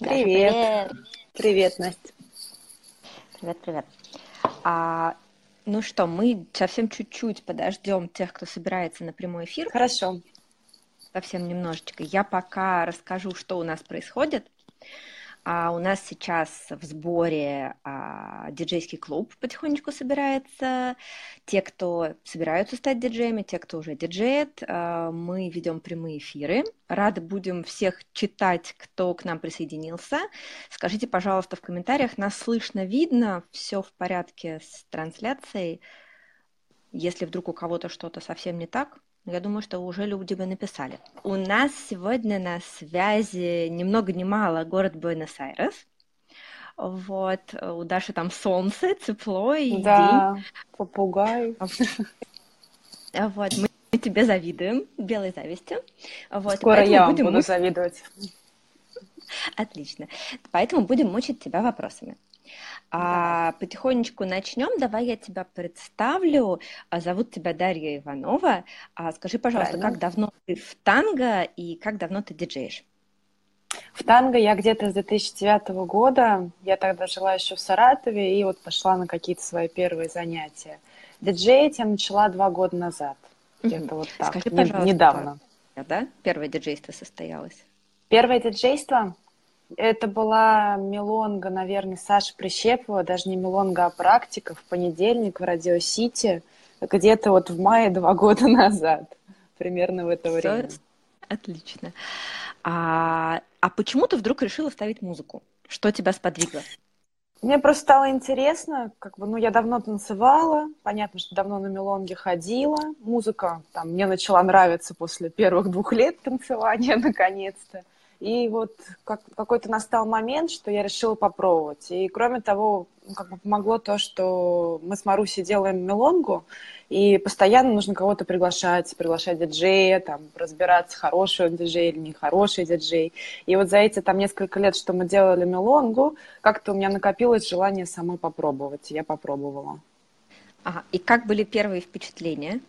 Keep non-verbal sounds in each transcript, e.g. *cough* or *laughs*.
Привет. Даша, привет. Привет, Настя. Привет, привет. А, ну что, мы совсем чуть-чуть подождем тех, кто собирается на прямой эфир. Хорошо. Совсем немножечко. Я пока расскажу, что у нас происходит. А у нас сейчас в сборе а, диджейский клуб потихонечку собирается. Те, кто собираются стать диджеями, те, кто уже диджеет, а, мы ведем прямые эфиры. Рады будем всех читать, кто к нам присоединился. Скажите, пожалуйста, в комментариях, нас слышно, видно, все в порядке с трансляцией. Если вдруг у кого-то что-то совсем не так, я думаю, что уже люди бы написали. У нас сегодня на связи ни много ни мало город Буэнос-Айрес. Вот, у Даши там солнце, тепло и да, день. попугай. Вот, мы тебе завидуем, белой завистью. Вот, Скоро я вам буду завидовать. Отлично. Поэтому будем мучить тебя вопросами. А потихонечку начнем. Давай я тебя представлю. А, зовут тебя Дарья Иванова. А скажи, пожалуйста, Правильно. как давно ты в танго и как давно ты диджеешь? В танго я где-то с 2009 года. Я тогда жила еще в Саратове и вот пошла на какие-то свои первые занятия. Диджеить я начала два года назад. Где-то вот так. Скажи, пожалуйста, недавно. Да? Первое диджейство состоялось? Первое диджейство? Это была мелонга, наверное, Саши Прищепова, даже не мелонга, а практика в понедельник в Радио Сити, где-то вот в мае два года *laughs* назад, примерно в это Все время. Отлично. А, а почему ты вдруг решила ставить музыку? Что тебя сподвигло? Мне просто стало интересно, как бы, ну, я давно танцевала, понятно, что давно на мелонге ходила, музыка там мне начала нравиться после первых двух лет танцевания, *laughs* наконец-то. И вот как, какой-то настал момент, что я решила попробовать. И кроме того, ну, как бы помогло то, что мы с Марусей делаем мелонгу, и постоянно нужно кого-то приглашать, приглашать диджея, там, разбираться, хороший он диджей или нехороший диджей. И вот за эти там несколько лет, что мы делали мелонгу, как-то у меня накопилось желание самой попробовать, и я попробовала. Ага, и как были первые впечатления?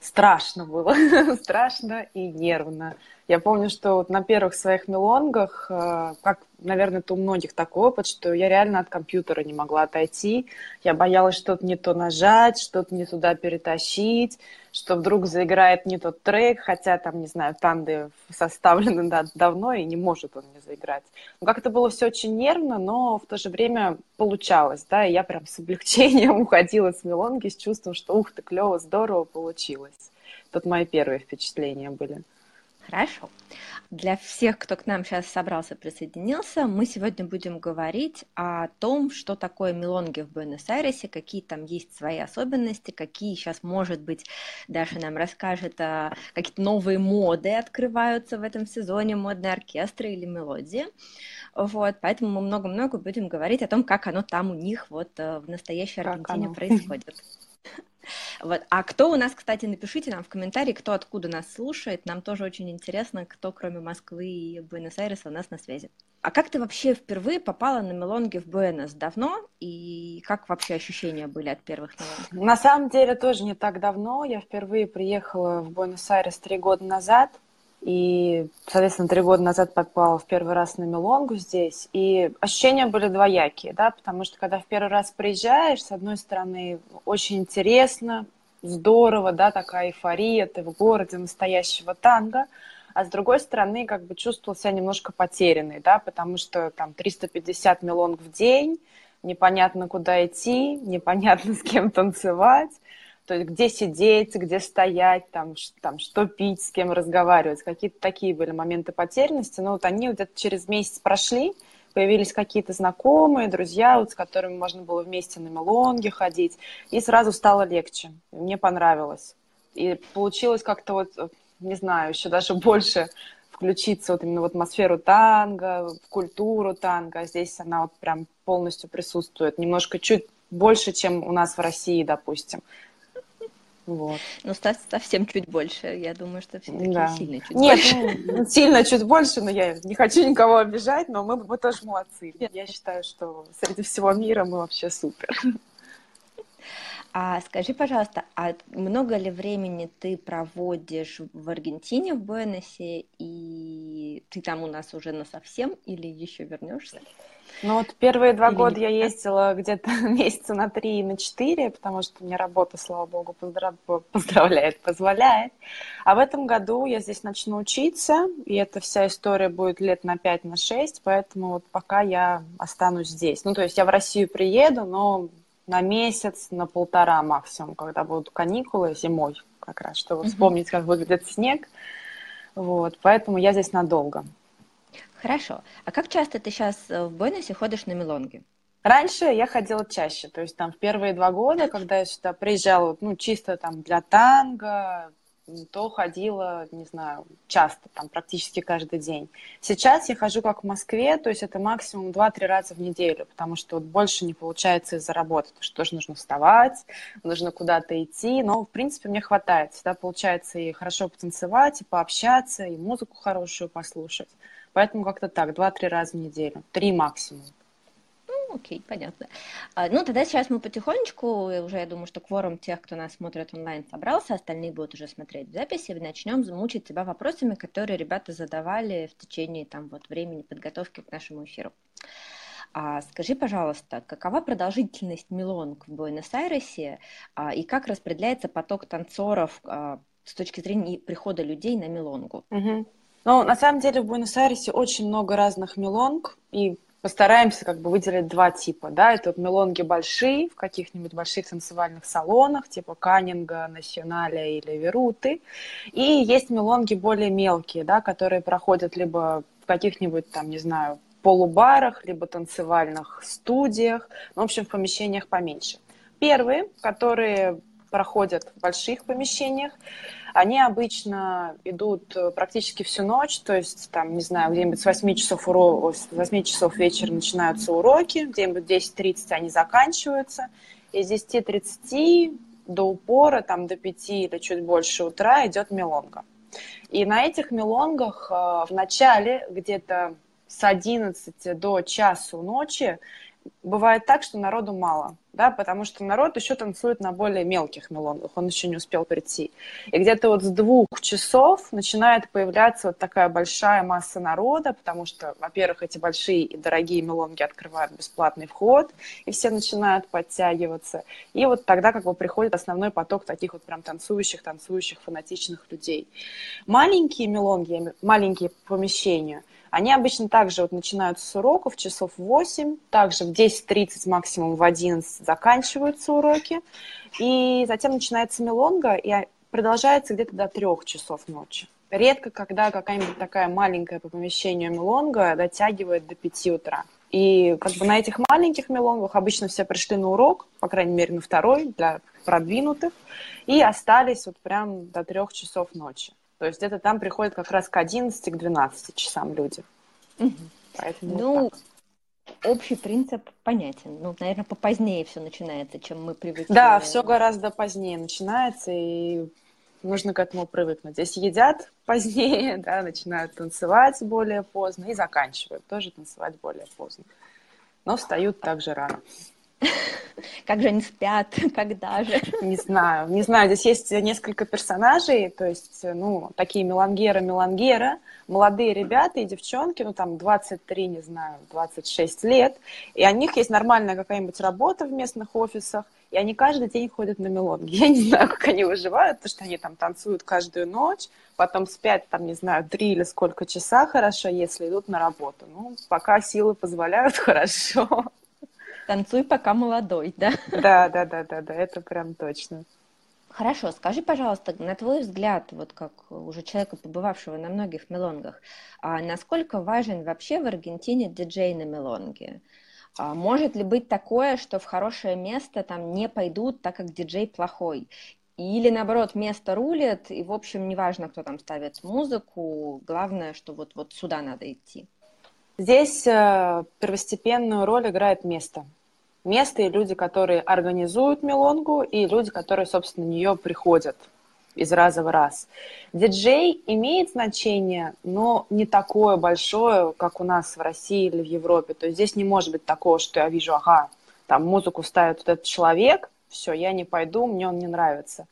Страшно было, *laughs* страшно и нервно. Я помню, что вот на первых своих мелонгах, э, как, наверное, это у многих такой опыт, что я реально от компьютера не могла отойти. Я боялась что-то не то нажать, что-то не туда перетащить, что вдруг заиграет не тот трек, хотя там, не знаю, танды составлены *laughs* да, давно, и не может он не заиграть. Ну, как это было все очень нервно, но в то же время получалось, да, и я прям с облегчением *laughs* уходила с мелонги с чувством, что ух ты, клево, здорово получилось. Тут мои первые впечатления были. Хорошо. Для всех, кто к нам сейчас собрался, присоединился, мы сегодня будем говорить о том, что такое мелонги в Буэнос-Айресе, какие там есть свои особенности, какие сейчас, может быть, Даша нам расскажет, а, какие-то новые моды открываются в этом сезоне, модные оркестры или мелодии. Вот, поэтому мы много-много будем говорить о том, как оно там у них вот э, в настоящей Аргентине происходит. Вот. А кто у нас, кстати, напишите нам в комментарии, кто откуда нас слушает. Нам тоже очень интересно, кто кроме Москвы и Буэнос-Айреса у нас на связи. А как ты вообще впервые попала на мелонги в Буэнос? Давно? И как вообще ощущения были от первых мелонг? На самом деле тоже не так давно. Я впервые приехала в Буэнос-Айрес три года назад. И, соответственно, три года назад попала в первый раз на Мелонгу здесь. И ощущения были двоякие, да, потому что когда в первый раз приезжаешь, с одной стороны, очень интересно, здорово, да, такая эйфория, ты в городе настоящего танго, а с другой стороны, как бы чувствовал себя немножко потерянной, да, потому что там 350 мелонг в день, непонятно куда идти, непонятно *laughs* с кем танцевать, то есть где сидеть, где стоять, там, там, что пить, с кем разговаривать. Какие-то такие были моменты потерянности. Но вот они где-то через месяц прошли, появились какие-то знакомые, друзья, вот, с которыми можно было вместе на мелонге ходить, и сразу стало легче. Мне понравилось. И получилось как-то вот, не знаю, еще даже *laughs* больше включиться вот именно в атмосферу танго, в культуру танго. А здесь она вот прям полностью присутствует. Немножко чуть больше, чем у нас в России, допустим. Вот. Ну, совсем чуть больше. Я думаю, что все-таки да. сильно чуть Нет, больше. Ну, сильно чуть больше, но я не хочу никого обижать, но мы, мы тоже молодцы. Я считаю, что среди всего мира мы вообще супер. А скажи, пожалуйста, а много ли времени ты проводишь в Аргентине, в Буэносе, и ты там у нас уже на совсем или еще вернешься? Ну вот первые два Или года я ездила где-то *laughs* месяца на три и на четыре, потому что мне работа, слава богу, поздрав... поздравляет, позволяет. А в этом году я здесь начну учиться, и эта вся история будет лет на пять, на шесть, поэтому вот пока я останусь здесь. Ну то есть я в Россию приеду, но на месяц, на полтора максимум, когда будут каникулы зимой как раз, чтобы вспомнить, как выглядит снег. Вот, поэтому я здесь надолго. Хорошо. А как часто ты сейчас э, в Буэносе ходишь на мелонги? Раньше я ходила чаще, то есть там в первые два года, когда я сюда приезжала, ну, чисто там для танго, то ходила, не знаю, часто, там практически каждый день. Сейчас я хожу как в Москве, то есть это максимум 2-3 раза в неделю, потому что вот больше не получается из-за работы, потому что тоже нужно вставать, нужно куда-то идти, но, в принципе, мне хватает. Всегда получается и хорошо потанцевать, и пообщаться, и музыку хорошую послушать. Поэтому как-то так, 2-3 раза в неделю, 3 максимум окей, понятно. А, ну, тогда сейчас мы потихонечку, уже я думаю, что кворум тех, кто нас смотрит онлайн, собрался, остальные будут уже смотреть в записи, начнем замучить тебя вопросами, которые ребята задавали в течение там вот времени подготовки к нашему эфиру. А скажи, пожалуйста, какова продолжительность мелонг в Буэнос-Айресе а, и как распределяется поток танцоров а, с точки зрения прихода людей на мелонгу? Угу. Ну, на самом деле в Буэнос-Айресе очень много разных мелонг, и постараемся как бы выделить два типа, да, это вот мелонги большие в каких-нибудь больших танцевальных салонах, типа Каннинга, Националя или Веруты, и есть мелонги более мелкие, да, которые проходят либо в каких-нибудь там, не знаю, полубарах, либо танцевальных студиях, ну, в общем, в помещениях поменьше. Первые, которые проходят в больших помещениях, они обычно идут э, практически всю ночь, то есть, там, не знаю, где-нибудь с 8 часов, уро... с 8 часов вечера начинаются уроки, где-нибудь 10.30 они заканчиваются, и с 10.30 до упора, там, до 5 или чуть больше утра идет мелонга. И на этих мелонгах э, в начале, где-то с 11 до часу ночи, бывает так, что народу мало, да, потому что народ еще танцует на более мелких мелонгах, он еще не успел прийти. И где-то вот с двух часов начинает появляться вот такая большая масса народа, потому что, во-первых, эти большие и дорогие мелонги открывают бесплатный вход, и все начинают подтягиваться. И вот тогда как бы приходит основной поток таких вот прям танцующих, танцующих, фанатичных людей. Маленькие мелонги, маленькие помещения – они обычно также вот начинаются с уроков часов 8, также в 10.30, максимум в 11 заканчиваются уроки, и затем начинается мелонга, и продолжается где-то до 3 часов ночи. Редко, когда какая-нибудь такая маленькая по помещению мелонга дотягивает до 5 утра. И как бы на этих маленьких мелонгах обычно все пришли на урок, по крайней мере на второй, для продвинутых, и остались вот прям до трех часов ночи. То есть это там приходят как раз к 11, к 12 часам люди. Угу. Поэтому ну, вот общий принцип понятен. Ну, наверное, попозднее все начинается, чем мы привыкли. Да, все гораздо позднее начинается, и нужно к этому привыкнуть. Здесь едят позднее, *laughs* да, начинают танцевать более поздно и заканчивают тоже танцевать более поздно. Но встают также рано. *laughs* Как же они спят, *laughs* когда же? Не знаю, не знаю. Здесь есть несколько персонажей, то есть, ну, такие мелангера-мелангера, молодые ребята и девчонки, ну, там, 23, не знаю, 26 лет, и у них есть нормальная какая-нибудь работа в местных офисах, и они каждый день ходят на мелонги. *laughs* Я не знаю, как они выживают, потому что они там танцуют каждую ночь, потом спят, там, не знаю, три или сколько часа хорошо, если идут на работу. Ну, пока силы позволяют, хорошо. Танцуй, пока молодой, да? Да, да, да, да, да, это прям точно. Хорошо, скажи, пожалуйста, на твой взгляд, вот как уже человека, побывавшего на многих мелонгах, а насколько важен вообще в Аргентине диджей на мелонге? А может ли быть такое, что в хорошее место там не пойдут, так как диджей плохой? Или наоборот, место рулит, и, в общем, неважно, кто там ставит музыку, главное, что вот, вот сюда надо идти. Здесь э, первостепенную роль играет место. Место и люди, которые организуют мелонгу, и люди, которые, собственно, на нее приходят из раза в раз. Диджей имеет значение, но не такое большое, как у нас в России или в Европе. То есть здесь не может быть такого, что я вижу, ага, там музыку ставит вот этот человек, все, я не пойду, мне он не нравится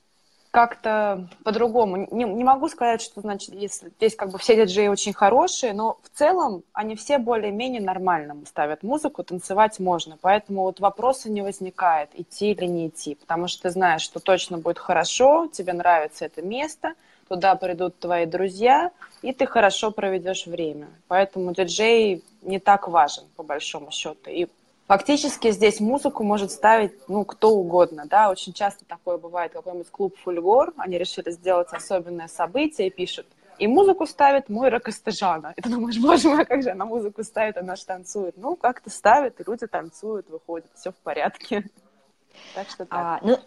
как-то по-другому. Не, не могу сказать, что, значит, если здесь как бы все диджеи очень хорошие, но в целом они все более-менее нормально ставят музыку, танцевать можно. Поэтому вот вопроса не возникает, идти или не идти. Потому что ты знаешь, что точно будет хорошо, тебе нравится это место, туда придут твои друзья, и ты хорошо проведешь время. Поэтому диджей не так важен, по большому счету. И Фактически здесь музыку может ставить, ну, кто угодно, да, очень часто такое бывает, какой-нибудь клуб Фульгор, они решили сделать особенное событие и пишут, и музыку ставит Мойра Костыжана. И ты думаешь, боже мой, как же она музыку ставит, она же танцует. Ну, как-то ставит, и люди танцуют, выходят, все в порядке. *laughs* Так что так. А, ну,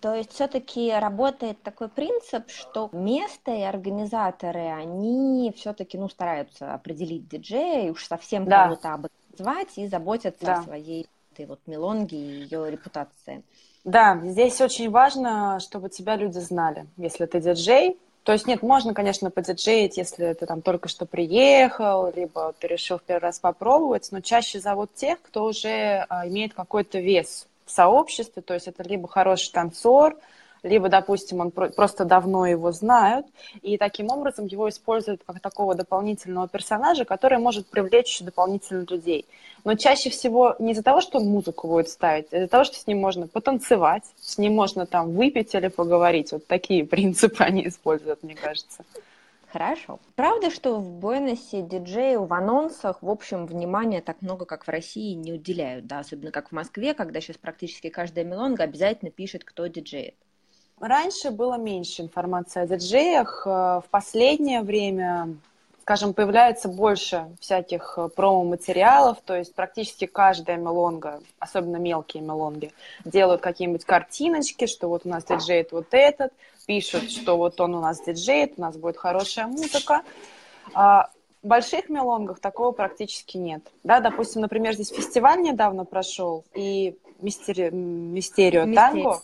то есть все-таки работает такой принцип, что место и организаторы, они все-таки ну, стараются определить диджея и уж совсем да. кого-то об звать и заботятся да. о своей этой вот мелонге и ее репутации. Да, здесь очень важно, чтобы тебя люди знали. Если ты диджей, то есть нет, можно, конечно, подиджеить, если ты там только что приехал, либо ты решил в первый раз попробовать, но чаще зовут тех, кто уже а, имеет какой-то вес в сообществе, то есть это либо хороший танцор, либо, допустим, он просто давно его знают, и таким образом его используют как такого дополнительного персонажа, который может привлечь еще дополнительно людей. Но чаще всего не из-за того, что он музыку будет ставить, а из-за того, что с ним можно потанцевать, с ним можно там выпить или поговорить. Вот такие *laughs* принципы они используют, мне кажется. Хорошо. Правда, что в Буэносе диджею в анонсах, в общем, внимания так много, как в России, не уделяют, да, особенно как в Москве, когда сейчас практически каждая мелонга обязательно пишет, кто диджеет. Раньше было меньше информации о диджеях. Э, в последнее время, скажем, появляется больше всяких э, промо-материалов, то есть практически каждая мелонга, особенно мелкие мелонги, делают какие-нибудь картиночки, что вот у нас диджеет вот этот, пишут, что вот он у нас диджеет, у нас будет хорошая музыка. А в больших мелонгах такого практически нет. Да, допустим, например, здесь фестиваль недавно прошел, и Мистерио, Мистерио Танго,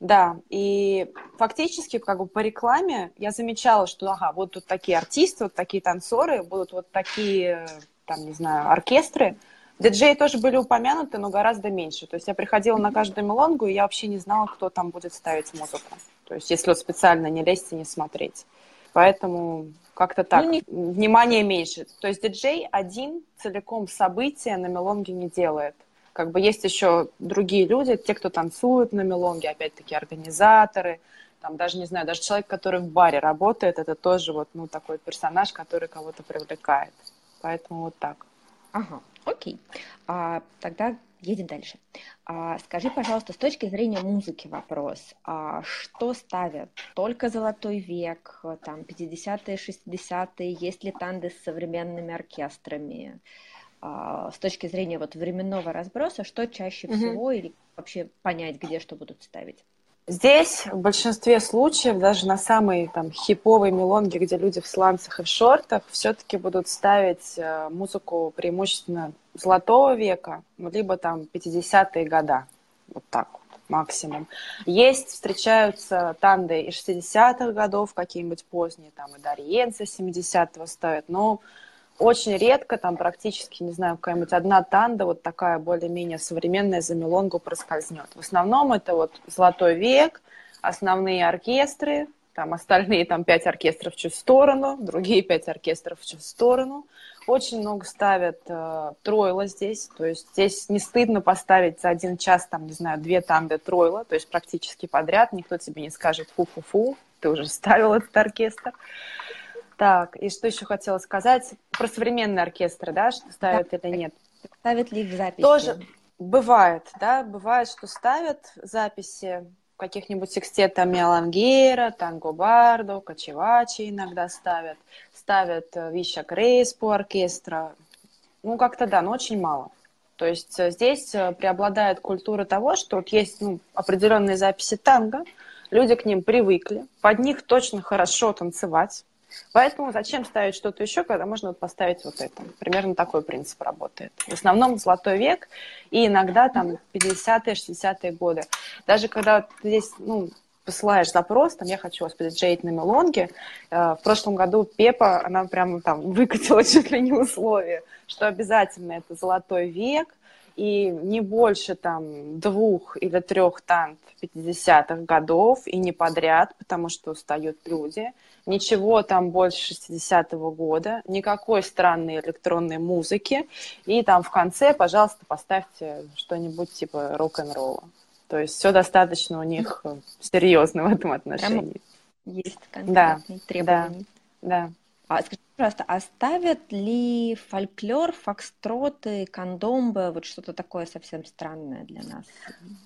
да, и фактически как бы по рекламе я замечала, что ага, вот тут такие артисты, вот такие танцоры, будут вот такие, там, не знаю, оркестры. Диджеи тоже были упомянуты, но гораздо меньше. То есть я приходила на каждую мелонгу, и я вообще не знала, кто там будет ставить музыку. То есть если вот специально не лезть и не смотреть. Поэтому как-то так, ну, не... внимание меньше. То есть диджей один целиком события на мелонге не делает. Как бы есть еще другие люди, те, кто танцуют на мелонге, опять-таки организаторы, там даже, не знаю, даже человек, который в баре работает, это тоже вот, ну, такой персонаж, который кого-то привлекает. Поэтому вот так. Ага, окей. А, тогда едем дальше. А, скажи, пожалуйста, с точки зрения музыки вопрос, а что ставят? Только «Золотой век», там, 50-е, 60-е, есть ли танды с современными оркестрами? А, с точки зрения вот временного разброса, что чаще всего или вообще понять, где что будут ставить? Здесь в большинстве случаев, даже на самой там хиповой мелонге, где люди в сланцах и в шортах, все-таки будут ставить э, музыку преимущественно золотого века, ну, либо там 50-е года. Вот так вот максимум. Есть, встречаются танды из 60-х годов, какие-нибудь поздние, там и Дарьенцы 70-го ставят, но очень редко, там практически, не знаю, какая-нибудь одна танда, вот такая более-менее современная за мелонгу проскользнет. В основном это вот «Золотой век», основные оркестры, там остальные там пять оркестров в чью сторону, другие пять оркестров в чью сторону. Очень много ставят э, тройла здесь, то есть здесь не стыдно поставить за один час, там, не знаю, две танды тройла, то есть практически подряд, никто тебе не скажет фу-фу-фу, ты уже ставил этот оркестр. Так, и что еще хотела сказать? Про современные оркестры, да, что ставят да. или нет? Ставят ли в записи? Тоже бывает, да, бывает, что ставят записи каких-нибудь секстета Мелангера, Танго Бардо, Качевачи иногда ставят, ставят э, Вища Крейспу оркестра. Ну, как-то да, но очень мало. То есть э, здесь э, преобладает культура того, что вот есть ну, определенные записи танго, люди к ним привыкли, под них точно хорошо танцевать, Поэтому зачем ставить что-то еще, когда можно вот поставить вот это? Примерно такой принцип работает. В основном золотой век и иногда там 50-е, 60-е годы. Даже когда ты здесь, ну, посылаешь запрос, там, я хочу вас подиджеить на мелонге. Э, в прошлом году Пепа, она прямо там выкатила *laughs* чуть ли не условие, что обязательно это золотой век, и не больше там двух или трех тант 50-х годов и не подряд, потому что устают люди. Ничего там больше 60-го года, никакой странной электронной музыки. И там в конце, пожалуйста, поставьте что-нибудь типа рок-н-ролла. То есть все достаточно у них серьезно в этом отношении. Прям есть конкретные да, требования. Да, да. А скажи, пожалуйста, оставят ли фольклор, фокстроты, кондомбы, вот что-то такое совсем странное для нас?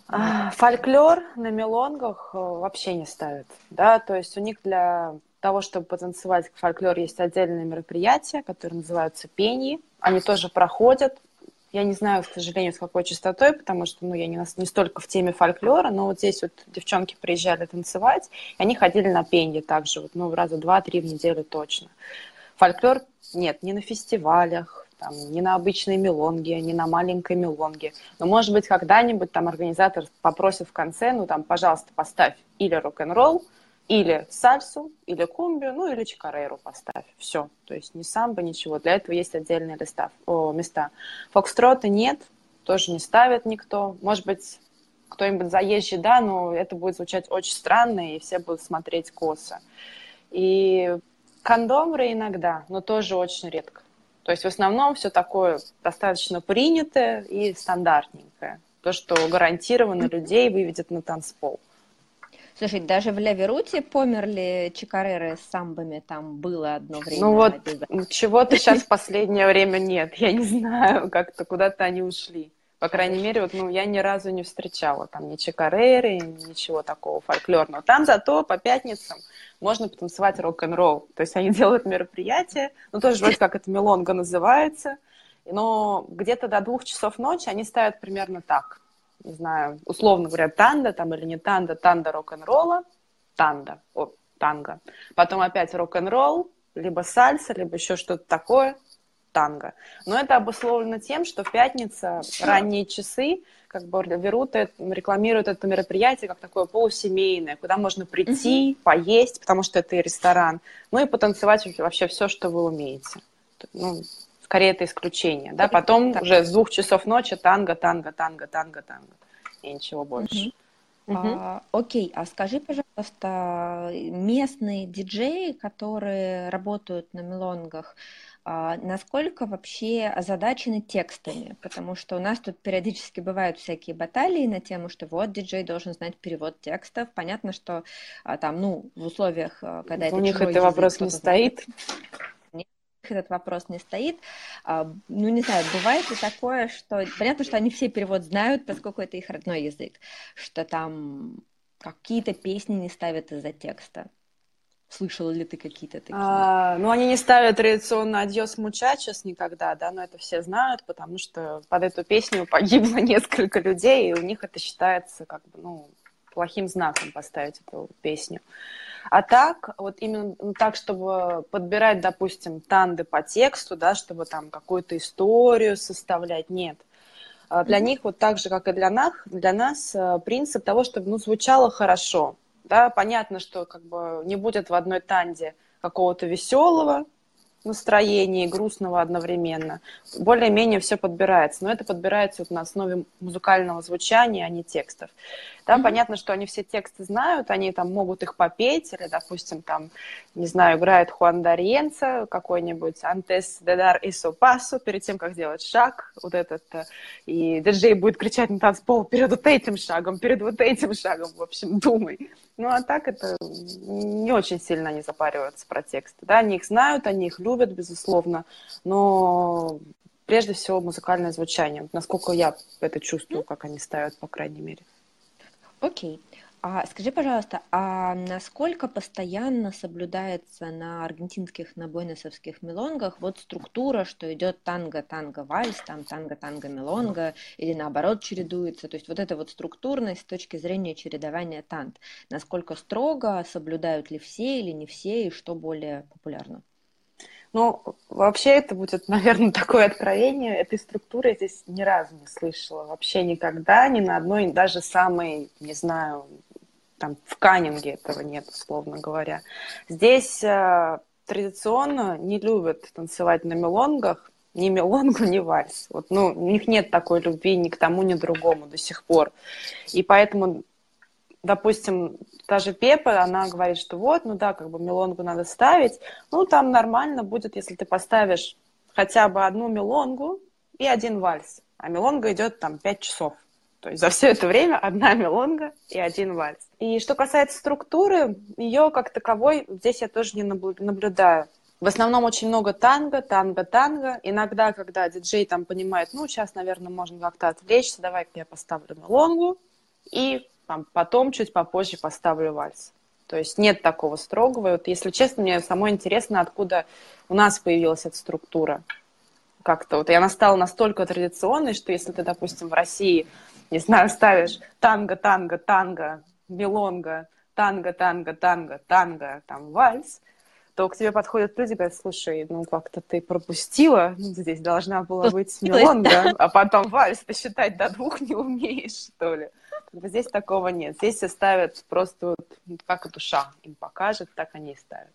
А, фольклор на мелонгах э, вообще не ставят, да, то есть у них для того, чтобы потанцевать фольклор, есть отдельные мероприятия, которые называются пении. Они тоже проходят. Я не знаю, к сожалению, с какой частотой, потому что ну, я не, не столько в теме фольклора, но вот здесь вот девчонки приезжали танцевать, и они ходили на пенье также, вот, ну, раза два-три в неделю точно. Фольклор нет, не на фестивалях, там, не на обычной мелонге, не на маленькой мелонге. Но, может быть, когда-нибудь там организатор попросит в конце, ну, там, пожалуйста, поставь или рок-н-ролл, или сальсу, или кумбию, ну или чикарейру поставь. Все. То есть ни самбо, ничего. Для этого есть отдельные листа, о, места. Фокстроты нет, тоже не ставят никто. Может быть, кто-нибудь заезжий, да, но это будет звучать очень странно, и все будут смотреть косо. И кондомры иногда, но тоже очень редко. То есть в основном все такое достаточно принятое и стандартненькое. То, что гарантированно людей выведет на танцпол. Слушай, даже в Ля-Веруте померли чикареры с самбами, там было одно время. Ну вот, чего-то *laughs* сейчас в последнее время нет. Я не знаю, как-то куда-то они ушли. По крайней мере, вот, ну, я ни разу не встречала там ни чикареры, ничего такого фольклорного. Там зато по пятницам можно потанцевать рок-н-ролл. То есть они *laughs* делают мероприятие, ну, тоже вроде как это мелонга называется, но где-то до двух часов ночи они ставят примерно так не знаю, условно говоря, танда там или не танда, танда рок-н-ролла, танда, о, танго. Потом опять рок-н-ролл, либо сальса, либо еще что-то такое, танго. Но это обусловлено тем, что в пятницу ранние часы как бы берут, рекламируют это мероприятие как такое полусемейное, куда можно прийти, mm-hmm. поесть, потому что это и ресторан, ну и потанцевать вообще все, что вы умеете. Ну, скорее это исключение, да, потом так. уже с двух часов ночи танго, танго, танго, танго, танго, и ничего больше. Угу. А, окей, а скажи, пожалуйста, местные диджеи, которые работают на мелонгах, а, насколько вообще озадачены текстами? Потому что у нас тут периодически бывают всякие баталии на тему, что вот диджей должен знать перевод текстов. Понятно, что а, там, ну, в условиях, а, когда у это них это вопрос не стоит этот вопрос не стоит. А, ну, не знаю, бывает ли такое, что... Понятно, что они все перевод знают, поскольку это их родной язык, что там какие-то песни не ставят из-за текста. Слышала ли ты какие-то такие? А, ну, они не ставят традиционно «Адьос мучачес» никогда, да, но это все знают, потому что под эту песню погибло *laughs* несколько людей, и у них это считается как бы, ну, плохим знаком поставить эту песню. А так, вот именно так, чтобы подбирать, допустим, танды по тексту, да, чтобы там какую-то историю составлять, нет. А для mm-hmm. них, вот так же, как и для нас, для нас э, принцип того, чтобы ну, звучало хорошо. Да, понятно, что как бы не будет в одной танде какого-то веселого, настроения и грустного одновременно. Более-менее все подбирается, но это подбирается вот на основе музыкального звучания, а не текстов. Да, mm-hmm. понятно, что они все тексты знают, они там могут их попеть, или, допустим, там, не знаю, играет Хуан Дарьенца, какой-нибудь Антес Дедар и Сопасу, перед тем, как сделать шаг, вот этот, э, и диджей будет кричать на танцпол перед вот этим шагом, перед вот этим шагом, в общем, думай. Ну, а так это не очень сильно они запариваются про тексты. Да, они их знают, они их любят, безусловно, но прежде всего музыкальное звучание. Насколько я это чувствую, как они ставят, по крайней мере. Окей. А скажи, пожалуйста, а насколько постоянно соблюдается на аргентинских, на буэносовских мелонгах вот структура, что идет танго-танго-вальс, там танго-танго-мелонга, или наоборот чередуется? То есть вот эта вот структурность с точки зрения чередования тант. Насколько строго, соблюдают ли все или не все, и что более популярно? Ну, вообще это будет, *laughs* наверное, такое откровение. Этой структуры я здесь ни разу не слышала. Вообще никогда, ни на одной, даже самой, не знаю, там в Каннинге этого нет, условно говоря. Здесь э, традиционно не любят танцевать на мелонгах, Ни мелонгу, ни вальс. Вот, ну, у них нет такой любви ни к тому, ни к другому до сих пор. И поэтому, допустим, та же Пепа, она говорит, что вот, ну да, как бы мелонгу надо ставить. Ну, там нормально будет, если ты поставишь хотя бы одну мелонгу и один вальс. А мелонга идет там пять часов. То есть за все это время одна *laughs* мелонга и один вальс. И что касается структуры, ее как таковой здесь я тоже не наблюдаю. В основном очень много танго, танго, танго. Иногда, когда диджей там понимает, ну, сейчас, наверное, можно как-то отвлечься, давай-ка я поставлю мелонгу, и там, потом, чуть попозже поставлю вальс. То есть нет такого строгого. Вот, если честно, мне самое интересно, откуда у нас появилась эта структура. Как-то вот и она стала настолько традиционной, что если ты, допустим, в России не знаю, ставишь танго, танго, танго, мелонга, танго, танго, танго, танго, там, вальс, то к тебе подходят люди и говорят, слушай, ну как-то ты пропустила, ну, здесь должна была быть мелонга, а потом вальс, ты считать до двух не умеешь, что ли. Здесь такого нет. Здесь все ставят просто вот, как душа им покажет, так они и ставят.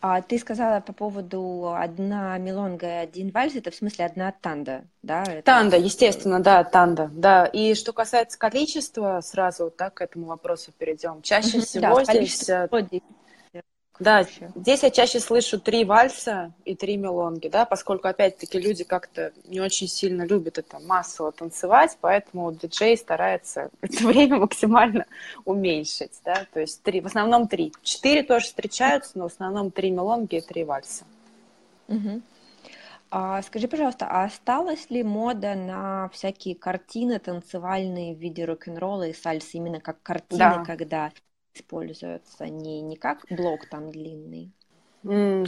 А ты сказала по поводу одна мелонга и один вальс, это в смысле одна танда, да? Это... Танда, естественно, да, танда, да. И что касается количества, сразу так к этому вопросу перейдем. Чаще всего да, здесь... Да, здесь я чаще слышу три вальса и три мелонги, да, поскольку, опять-таки, люди как-то не очень сильно любят это массово танцевать, поэтому диджей старается *laughs* это время максимально уменьшить, да, то есть три, в основном три. Четыре тоже встречаются, но в основном три мелонги и три вальса. Угу. А, скажи, пожалуйста, а осталась ли мода на всякие картины танцевальные в виде рок-н-ролла и сальсы, именно как картины, да. когда используются, не, не как блок там длинный.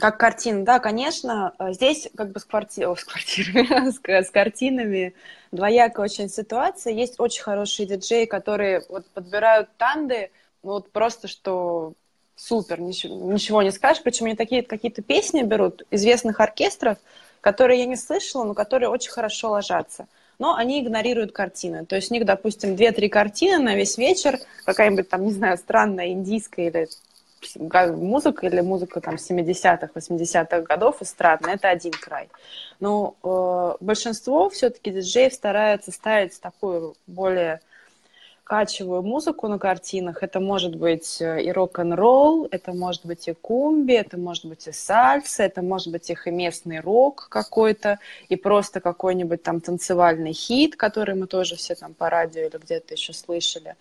Как картина, да, конечно. Э, здесь как бы с, кварти... О, с квартирами, *laughs* с, с картинами двоякая очень ситуация. Есть очень хорошие диджеи, которые вот подбирают танды, вот просто что супер, ничего, ничего не скажешь. Причем они такие какие-то песни берут известных оркестров, которые я не слышала, но которые очень хорошо ложатся но они игнорируют картины. То есть у них, допустим, две-три картины на весь вечер, какая-нибудь там, не знаю, странная индийская или музыка или музыка там 70-х, 80-х годов эстрадная, это один край. Но э, большинство все-таки диджеев стараются ставить такую более качевую музыку на картинах. Это может быть э, и рок-н-ролл, это может быть и кумби, это может быть и сальса, это может быть их и местный рок какой-то, и просто какой-нибудь там танцевальный хит, который мы тоже все там по радио или где-то еще слышали.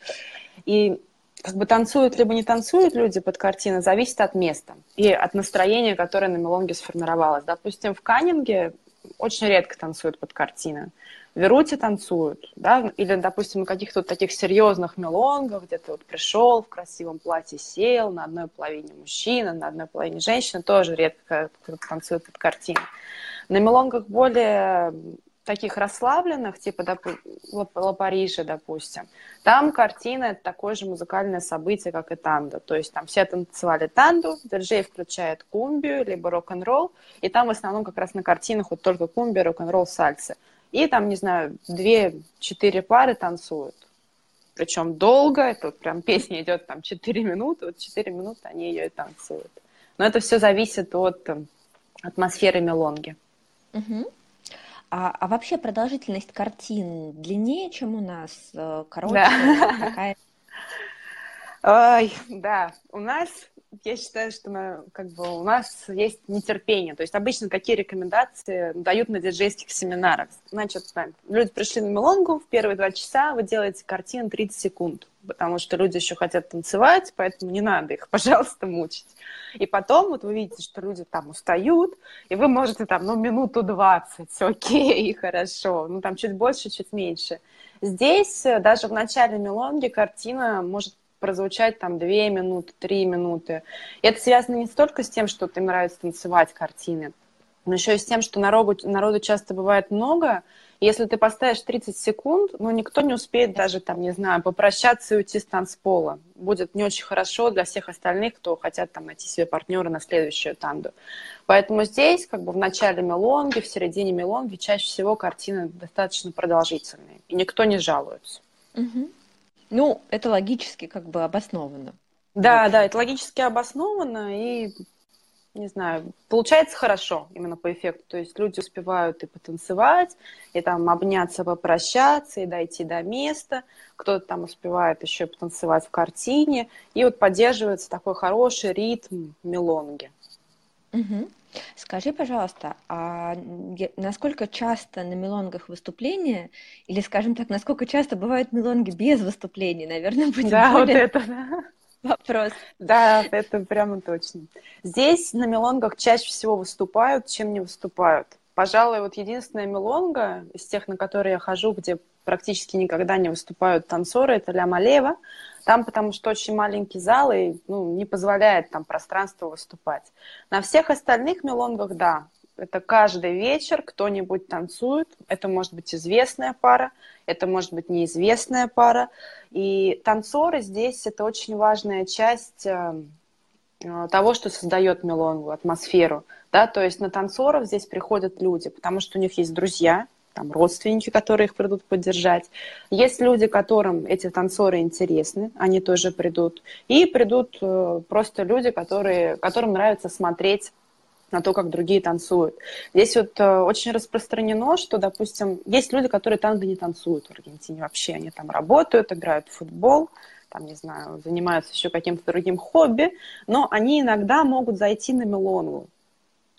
И как бы танцуют либо не танцуют люди под картины, зависит от места и от настроения, которое на мелонге сформировалось. Допустим, в Каннинге очень редко танцуют под картины. В Веруте танцуют, да, или, допустим, на каких-то таких серьезных мелонгах, где ты вот пришел в красивом платье, сел, на одной половине мужчина, на одной половине женщина, тоже редко танцуют под картины. На мелонгах более таких расслабленных, типа допу- Ла допустим, там картина это такое же музыкальное событие, как и тандо. То есть там все танцевали танду, диджей включает кумбию, либо рок-н-ролл, и там в основном как раз на картинах вот только кумбия, рок-н-ролл, сальсы. И там, не знаю, две-четыре пары танцуют. Причем долго, это вот прям *laughs* песня идет там 4 минуты, вот 4 минуты они ее и танцуют. Но это все зависит от э, атмосферы мелонги. Угу. А, а вообще продолжительность картин длиннее, чем у нас? Э, короче? Да. *laughs* Ой, да. У нас, я считаю, что мы, как бы, у нас есть нетерпение. То есть обычно такие рекомендации дают на диджейских семинарах. Значит, люди пришли на мелонгу, в первые два часа вы делаете картину 30 секунд потому что люди еще хотят танцевать, поэтому не надо их, *laughs* пожалуйста, мучить. И потом вот вы видите, что люди там устают, и вы можете там, ну, минуту двадцать, *laughs* окей, хорошо, ну, там чуть больше, чуть меньше. Здесь э, даже в начале мелонги картина может прозвучать там две минуты, три минуты. И это связано не столько с тем, что им нравится танцевать картины, но еще и с тем, что народу, народу часто бывает много, если ты поставишь 30 секунд, ну, никто не успеет даже, там, не знаю, попрощаться и уйти с танцпола. Будет не очень хорошо для всех остальных, кто хотят там найти себе партнера на следующую танду. Поэтому здесь, как бы в начале мелонги, в середине мелонги, чаще всего картины достаточно продолжительные, и никто не жалуется. Угу. Ну, это логически как бы обосновано. Да, да, это логически обосновано, и не знаю, получается хорошо именно по эффекту. То есть люди успевают и потанцевать, и там обняться, попрощаться, и дойти до места. Кто-то там успевает еще потанцевать в картине. И вот поддерживается такой хороший ритм мелонги. Угу. Скажи, пожалуйста, а насколько часто на мелонгах выступления, или, скажем так, насколько часто бывают мелонги без выступлений, наверное, *laughs* будет да, более... вот это, да вопрос. Да, это прямо точно. Здесь на мелонгах чаще всего выступают, чем не выступают. Пожалуй, вот единственная мелонга из тех, на которые я хожу, где практически никогда не выступают танцоры, это Ля Малева. Там потому что очень маленький зал и ну, не позволяет там пространство выступать. На всех остальных мелонгах, да, это каждый вечер кто-нибудь танцует. Это может быть известная пара, это может быть неизвестная пара. И танцоры здесь это очень важная часть э, э, того, что создает мелонгу, атмосферу. Да? То есть на танцоров здесь приходят люди, потому что у них есть друзья, там родственники, которые их придут поддержать. Есть люди, которым эти танцоры интересны, они тоже придут. И придут э, просто люди, которые, которым нравится смотреть на то, как другие танцуют. Здесь вот э, очень распространено, что, допустим, есть люди, которые танго не танцуют в Аргентине вообще. Они там работают, играют в футбол, там, не знаю, занимаются еще каким-то другим хобби, но они иногда могут зайти на мелонгу.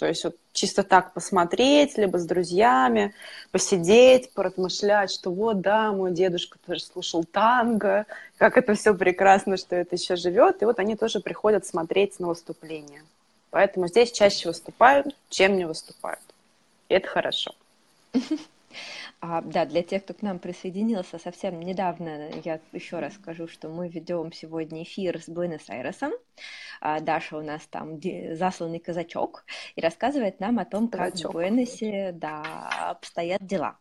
То есть вот чисто так посмотреть, либо с друзьями, посидеть, поразмышлять, что вот, да, мой дедушка тоже слушал танго, как это все прекрасно, что это еще живет. И вот они тоже приходят смотреть на выступления. Поэтому здесь чаще выступают, чем не выступают. И это хорошо. *laughs* А, да, для тех, кто к нам присоединился совсем недавно, я еще раз скажу, что мы ведем сегодня эфир с Буэнос-Айресом. А, Даша у нас там засланный казачок и рассказывает нам о том, как казачок. в Буэносе да, обстоят дела.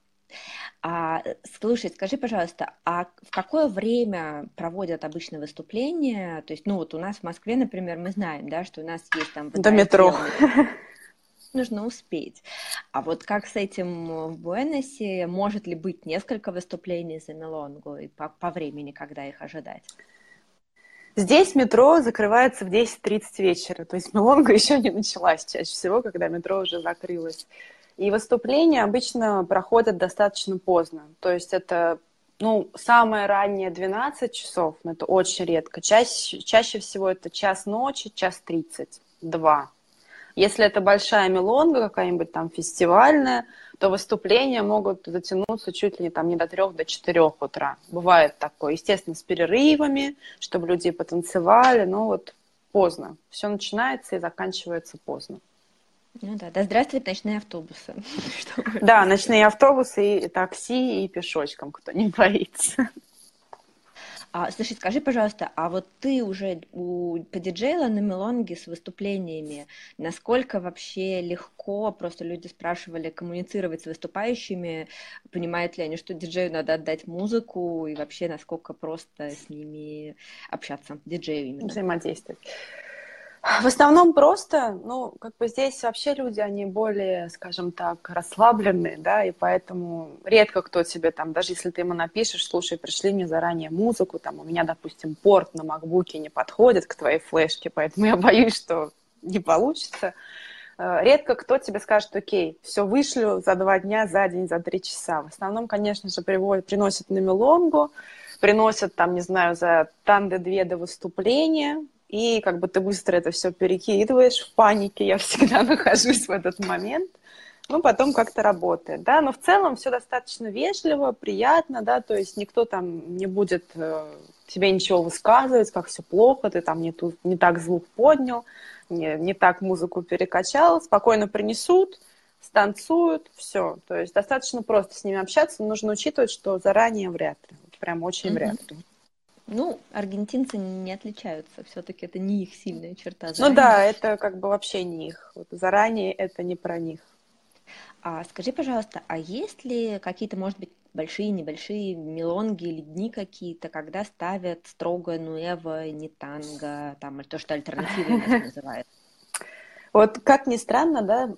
А, слушай, скажи, пожалуйста, а в какое время проводят обычно выступления? То есть, ну вот у нас в Москве, например, мы знаем, да, что у нас есть там... До метро. Нужно успеть. А вот как с этим в Буэносе? Может ли быть несколько выступлений за Мелонгу и по, по времени, когда их ожидать? Здесь метро закрывается в 10.30 вечера, то есть Мелонга *laughs* еще не началась чаще всего, когда метро уже закрылось. И выступления обычно проходят достаточно поздно. То есть это ну, самое раннее 12 часов, но это очень редко. Чаще, чаще всего это час ночи, час 30, два. Если это большая мелонга, какая-нибудь там фестивальная, то выступления могут затянуться чуть ли не там не до трех, до четырех утра. Бывает такое. Естественно, с перерывами, чтобы люди потанцевали, но вот поздно. Все начинается и заканчивается поздно. Ну да, да здравствуют ночные автобусы. *laughs* Да, ночные автобусы и такси, и пешочком, кто не боится. А, слушай, скажи, пожалуйста, а вот ты уже у, подиджейла на Мелонге с выступлениями, насколько вообще легко, просто люди спрашивали, коммуницировать с выступающими, понимают ли они, что диджею надо отдать музыку, и вообще насколько просто с ними общаться, диджею именно? Взаимодействовать. В основном просто, ну, как бы здесь вообще люди, они более, скажем так, расслабленные, да, и поэтому редко кто тебе там, даже если ты ему напишешь, слушай, пришли мне заранее музыку, там, у меня, допустим, порт на макбуке не подходит к твоей флешке, поэтому я *laughs* боюсь, что не получится. Э, редко кто тебе скажет, окей, все вышлю за два дня, за день, за три часа. В основном, конечно же, приводят, приносят на мелонгу, приносят там, не знаю, за танды-две до выступления, и как бы ты быстро это все перекидываешь в панике, я *laughs* всегда нахожусь в этот момент, ну, потом как-то работает, да, но в целом все достаточно вежливо, приятно, да, то есть никто там не будет э, тебе ничего высказывать, как все плохо, ты там не, ту, не так звук поднял, не, не так музыку перекачал, спокойно принесут, станцуют, все. То есть достаточно просто с ними общаться, но нужно учитывать, что заранее вряд ли, прям очень mm-hmm. вряд ли. Ну, аргентинцы не отличаются, все-таки это не их сильная черта. Заранее. Ну да, это как бы вообще не их. Вот заранее это не про них. А скажи, пожалуйста, а есть ли какие-то, может быть, большие, небольшие мелонги или дни какие-то, когда ставят строго нуэво, не танго, там, то, что альтернативы *laughs* называют? Вот как ни странно, да,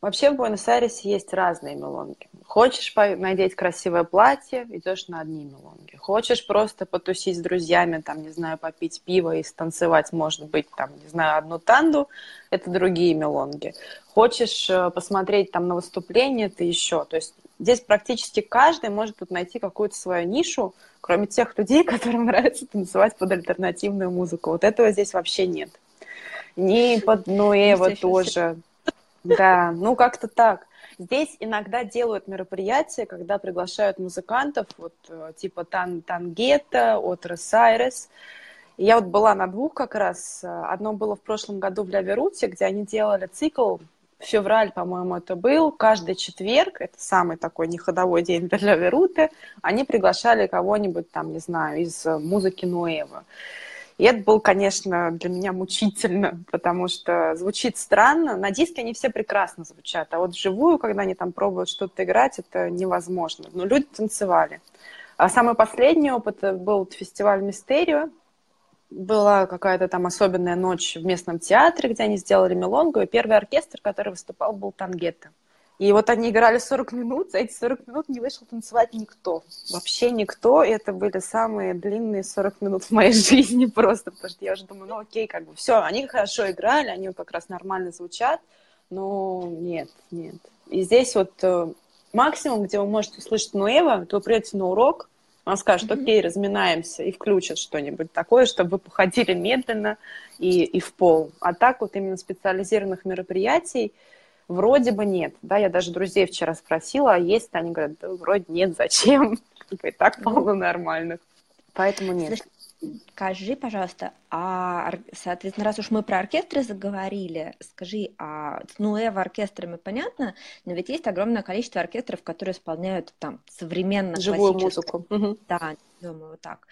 вообще в Буэнос-Айресе есть разные мелонги. Хочешь надеть красивое платье, идешь на одни мелонги. Хочешь просто потусить с друзьями, там, не знаю, попить пиво и станцевать, может быть, там, не знаю, одну танду, это другие мелонги. Хочешь э, посмотреть там на выступление, это еще. То есть здесь практически каждый может тут найти какую-то свою нишу, кроме тех людей, *laughs* которым нравится танцевать под альтернативную музыку. Вот этого здесь вообще нет. Ни под Нуэва тоже. Да, ну как-то так. Здесь иногда делают мероприятия, когда приглашают музыкантов, вот э, типа Тан Тангета, от Ресайрес. Я вот была на двух как раз. Одно было в прошлом году в Ляверуте, где они делали цикл февраль, по-моему, это был, каждый четверг, это самый такой неходовой день для Ляверуты, они приглашали кого-нибудь там, не знаю, из музыки Нуэва. И это было, конечно, для меня мучительно, потому что звучит странно. На диске они все прекрасно звучат, а вот вживую, когда они там пробуют что-то играть, это невозможно. Но люди танцевали. А самый последний опыт был фестиваль «Мистерио». Была какая-то там особенная ночь в местном театре, где они сделали мелонгу, и первый оркестр, который выступал, был «Тангетто». И вот они играли 40 минут, за эти 40 минут не вышел танцевать никто. Вообще никто. И это были самые длинные 40 минут в моей *laughs* жизни просто, потому что я уже думаю, ну окей, как бы все, они хорошо играли, они как раз нормально звучат, но нет, нет. И здесь вот э, максимум, где вы можете услышать Нуэва, то вы придете на урок, он скажет, окей, разминаемся, и включит что-нибудь такое, чтобы вы походили медленно и, и в пол. А так вот именно специализированных мероприятий, Вроде бы нет. Да, я даже друзей вчера спросила, а есть? Они говорят, да, вроде нет, зачем? *laughs* И так полно нормальных. Поэтому нет. Скажи, пожалуйста, а, соответственно, раз уж мы про оркестры заговорили, скажи, а с Нуэва оркестрами понятно, но ведь есть огромное количество оркестров, которые исполняют там современную Живую музыку. Да, думаю, вот так.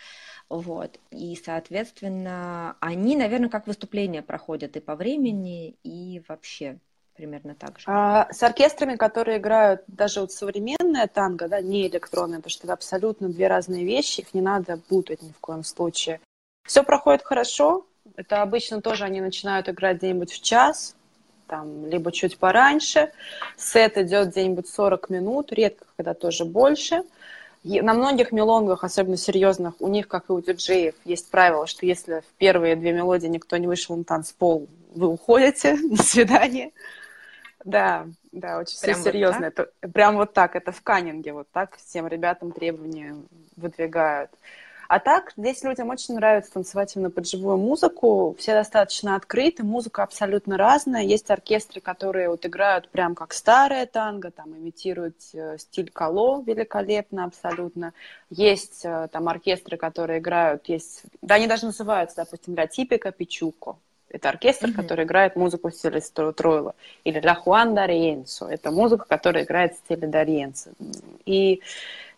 Вот. И, соответственно, они, наверное, как выступления проходят и по времени, и вообще примерно так же? А, с оркестрами, которые играют даже вот современная танго, да, не электронная, потому что это абсолютно две разные вещи, их не надо путать ни в коем случае. Все проходит хорошо. Это обычно тоже они начинают играть где-нибудь в час, там, либо чуть пораньше. Сет идет где-нибудь 40 минут, редко когда тоже больше. На многих мелонгах, особенно серьезных, у них, как и у диджеев, есть правило, что если в первые две мелодии никто не вышел на танцпол, вы уходите, *laughs* до свидания. Да, да, очень прям все серьезно. Вот это, прям вот так, это в Каннинге, вот так всем ребятам требования выдвигают. А так, здесь людям очень нравится танцевать именно под живую музыку. Все достаточно открыты, музыка абсолютно разная. Есть оркестры, которые вот играют прям как старая танго, там имитируют э, стиль коло великолепно абсолютно. Есть э, там оркестры, которые играют, есть, да, они даже называются, допустим, для типика пичуко. Это оркестр, mm-hmm. который играет музыку в стиле Тройла. Или Ля Хуан Дариенсо. Это музыка, которая играет в стиле Дариенсо. И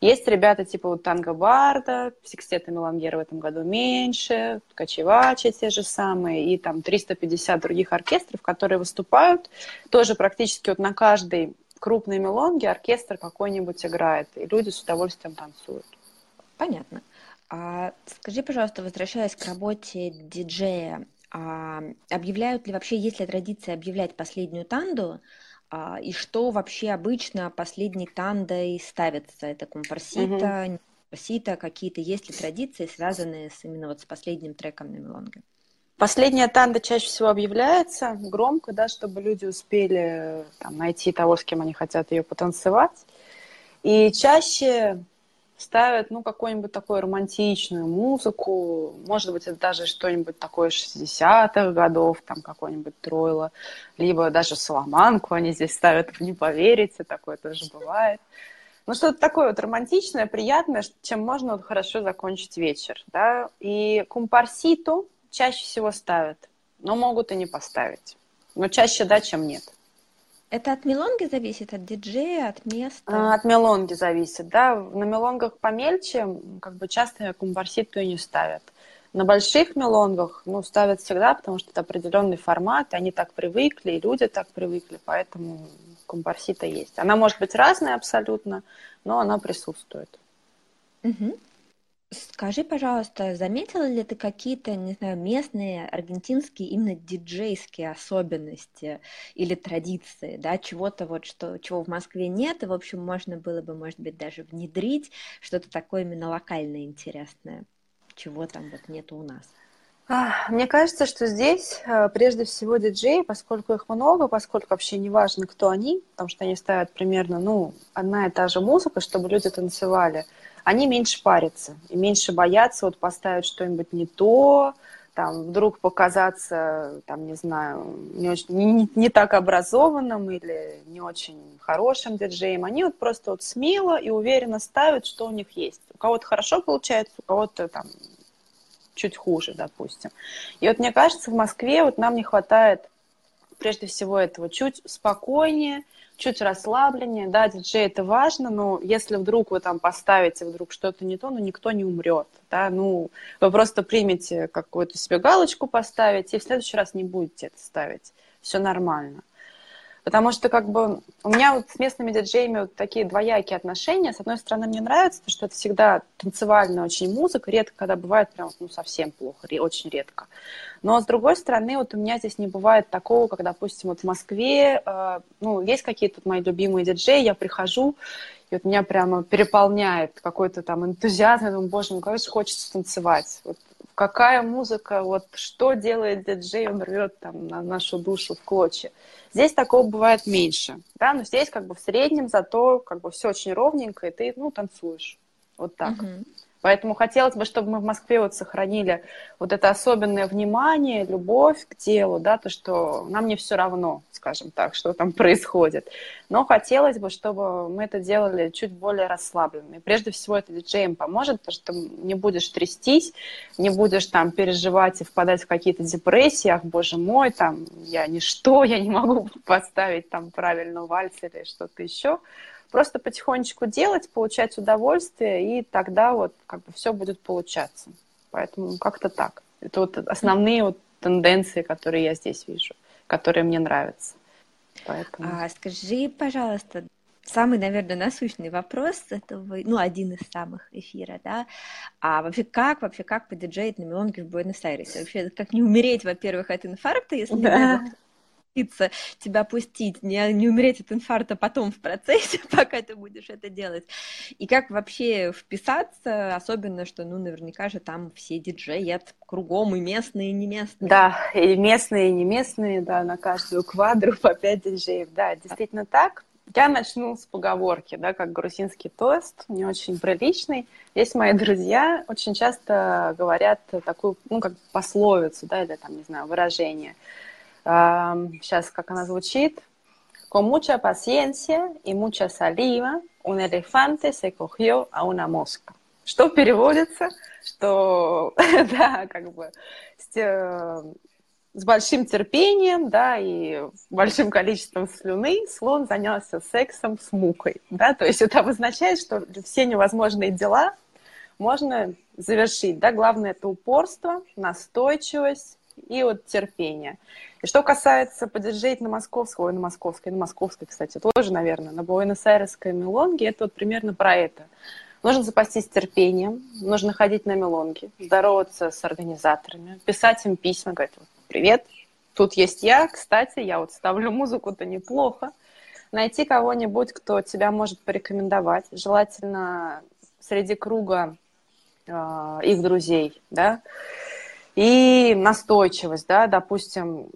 есть ребята типа вот Танго Барда, Секстета Мелангера в этом году меньше, Качевачи те же самые, и там 350 других оркестров, которые выступают. Тоже практически вот на каждой крупной мелонге оркестр какой-нибудь играет, и люди с удовольствием танцуют. Понятно. А скажи, пожалуйста, возвращаясь к работе диджея, а, объявляют ли вообще, есть ли традиция объявлять последнюю танду, а, и что вообще обычно последней тандой ставится? Это компарсита, угу. компарсита, какие-то есть ли традиции, связанные с именно вот с последним треком на мелонге? Последняя танда чаще всего объявляется громко, да, чтобы люди успели там, найти того, с кем они хотят ее потанцевать. И чаще ставят, ну, какую-нибудь такую романтичную музыку, может быть, это даже что-нибудь такое 60-х годов, там, какой-нибудь Тройло, либо даже Соломанку они здесь ставят, не поверите, такое тоже бывает. Ну, что-то такое вот романтичное, приятное, чем можно вот хорошо закончить вечер, да. И кумпарситу чаще всего ставят, но могут и не поставить. Но чаще да, чем нет. Это от мелонги зависит, от диджея, от места? А, от мелонги зависит, да. На мелонгах помельче, как бы часто компарситу и не ставят. На больших мелонгах, ну, ставят всегда, потому что это определенный формат, они так привыкли, и люди так привыкли, поэтому компарсита есть. Она может быть разная абсолютно, но она присутствует. Угу. Скажи, пожалуйста, заметила ли ты какие-то, не знаю, местные аргентинские именно диджейские особенности или традиции, да, чего-то вот, что, чего в Москве нет, и, в общем, можно было бы, может быть, даже внедрить что-то такое именно локальное интересное, чего там вот нету у нас? Мне кажется, что здесь э, прежде всего диджеи, поскольку их много, поскольку вообще не важно, кто они, потому что они ставят примерно, ну, одна и та же музыка, чтобы люди танцевали – они меньше парятся и меньше боятся вот поставить что-нибудь не то, там, вдруг показаться, там, не знаю, не, очень, не, не так образованным или не очень хорошим диджеем. Они вот просто вот смело и уверенно ставят, что у них есть. У кого-то хорошо получается, у кого-то там чуть хуже, допустим. И вот мне кажется, в Москве вот нам не хватает прежде всего этого чуть спокойнее, чуть расслабленнее. Да, диджей это важно, но если вдруг вы там поставите вдруг что-то не то, ну никто не умрет. Да, ну вы просто примете какую-то себе галочку поставить, и в следующий раз не будете это ставить. Все нормально. Потому что как бы у меня вот с местными диджеями вот такие двоякие отношения. С одной стороны, мне нравится, что это всегда танцевальная очень музыка. Редко, когда бывает прям ну, совсем плохо, очень редко. Но с другой стороны, вот у меня здесь не бывает такого, как, допустим, вот в Москве, э, ну, есть какие-то мои любимые диджеи, я прихожу, и вот меня прямо переполняет какой-то там энтузиазм. Я думаю, боже как же хочется танцевать. Вот какая музыка, вот что делает диджей, он рвет там на нашу душу в клочья. Здесь такого бывает меньше, да, но здесь как бы в среднем зато как бы все очень ровненько, и ты, ну, танцуешь. Вот так. Uh-huh. Поэтому хотелось бы, чтобы мы в Москве вот сохранили вот это особенное внимание, любовь к телу, да, то, что нам не все равно, скажем так, что там происходит. Но хотелось бы, чтобы мы это делали чуть более расслабленно. И прежде всего это диджеям поможет, потому что не будешь трястись, не будешь там переживать и впадать в какие-то депрессии, ах, боже мой, там, я ничто, я не могу поставить там правильно вальс или что-то еще Просто потихонечку делать, получать удовольствие, и тогда вот как бы все будет получаться. Поэтому как-то так. Это вот основные вот тенденции, которые я здесь вижу, которые мне нравятся. Поэтому... А, скажи, пожалуйста, самый, наверное, насущный вопрос этого, ну, один из самых эфира, да, а вообще как, вообще как подиджеить на мелонге в Буэнос-Айресе? Вообще, как не умереть, во-первых, от инфаркта, если да решиться тебя пустить, не, не умереть от инфаркта потом в процессе, *laughs* пока ты будешь это делать. И как вообще вписаться, особенно, что, ну, наверняка же там все диджеи кругом, и местные, и не местные. Да, и местные, и не местные, да, на каждую квадру по пять диджеев. Да, действительно так. Я начну с поговорки, да, как грузинский тост, не очень приличный. Есть мои друзья, очень часто говорят такую, ну, как пословицу, да, или там, не знаю, выражение – сейчас как она звучит. Con mucha paciencia y mucha saliva, un elefante se cogió a una mosca. Что переводится, что, *laughs* да, как бы с, э, с большим терпением, да, и большим количеством слюны слон занялся сексом с мукой, да, то есть это обозначает, что все невозможные дела можно завершить, да, главное это упорство, настойчивость и вот терпение. И что касается подержать на московской, ой, на московской, на московской, кстати, тоже, наверное, на Буэнос-Айресской мелонге, это вот примерно про это. Нужно запастись терпением, нужно ходить на мелонги, здороваться с организаторами, писать им письма, говорить, привет, тут есть я, кстати, я вот ставлю музыку-то неплохо. Найти кого-нибудь, кто тебя может порекомендовать, желательно среди круга э, их друзей, да, и настойчивость, да, допустим,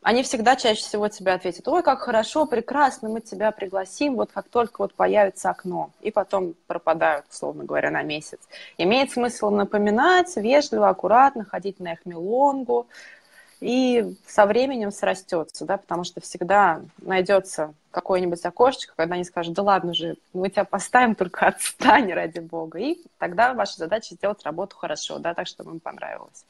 они всегда чаще всего тебе ответят, ой, как хорошо, прекрасно, мы тебя пригласим, вот как только вот появится окно, и потом пропадают, условно говоря, на месяц. Имеет смысл напоминать, вежливо, аккуратно ходить на их мелонгу, и со временем срастется, да, потому что всегда найдется какое-нибудь окошечко, когда они скажут, да ладно же, мы тебя поставим, только отстань ради бога. И тогда ваша задача сделать работу хорошо, да, так, чтобы им понравилось.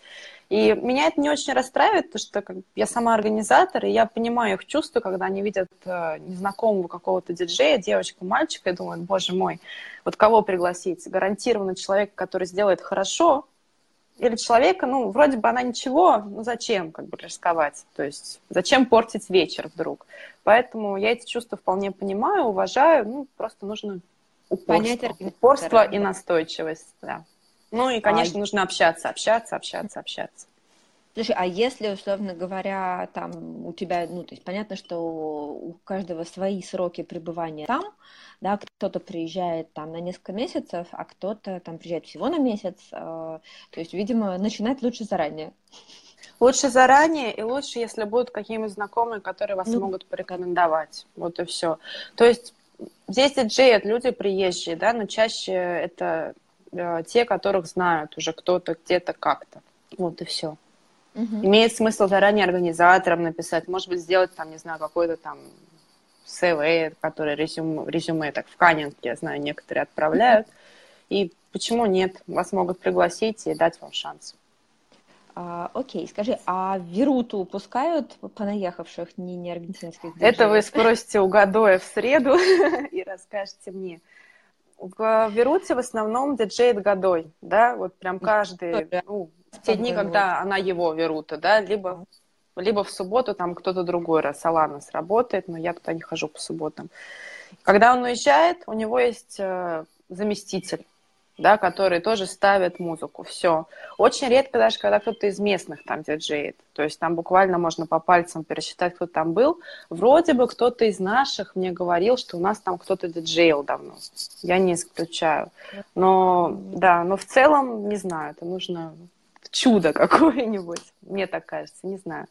И меня это не очень расстраивает, потому что я сама организатор, и я понимаю их чувства, когда они видят э, незнакомого какого-то диджея, девочку, мальчика, и думают, боже мой, вот кого пригласить? Гарантированно человека, который сделает хорошо, или человека, ну, вроде бы она ничего, ну, зачем как бы рисковать? То есть зачем портить вечер вдруг? Поэтому я эти чувства вполне понимаю, уважаю, ну, просто нужно упорство, упорство и настойчивость, да. Ну и, конечно, а... нужно общаться, общаться, общаться, общаться. Слушай, а если, условно говоря, там у тебя, ну, то есть понятно, что у каждого свои сроки пребывания там, да, кто-то приезжает там на несколько месяцев, а кто-то там приезжает всего на месяц, э, то есть, видимо, начинать лучше заранее. Лучше заранее и лучше, если будут какие-нибудь знакомые, которые вас ну, могут порекомендовать. Вот и все. То есть здесь диджеи это люди приезжие, да, но чаще это э, те, которых знают уже кто-то где-то как-то. Вот и все. Угу. Имеет смысл заранее организаторам написать, может быть, сделать там, не знаю, какой-то там CV, который резюме, резюме так в Каннинг, я знаю, некоторые отправляют. И почему нет? Вас могут пригласить и дать вам шанс. А, окей, скажи, а Веруту пускают понаехавших не, не аргентинских диджеев? Это вы спросите у Гадоя в среду *laughs* и расскажете мне. В Веруте в основном диджеет Гадой, да, вот прям каждый, ну, в те дни, когда она его Верута, да, либо, либо в субботу там кто-то другой раз, Алана сработает, но я туда не хожу по субботам. Когда он уезжает, у него есть э, заместитель, да, которые тоже ставят музыку. Все. Очень редко даже, когда кто-то из местных там диджеет. То есть там буквально можно по пальцам пересчитать, кто там был. Вроде бы кто-то из наших мне говорил, что у нас там кто-то диджеил давно. Я не исключаю. Но, да, но в целом, не знаю, это нужно чудо какое-нибудь. Мне так кажется, не знаю.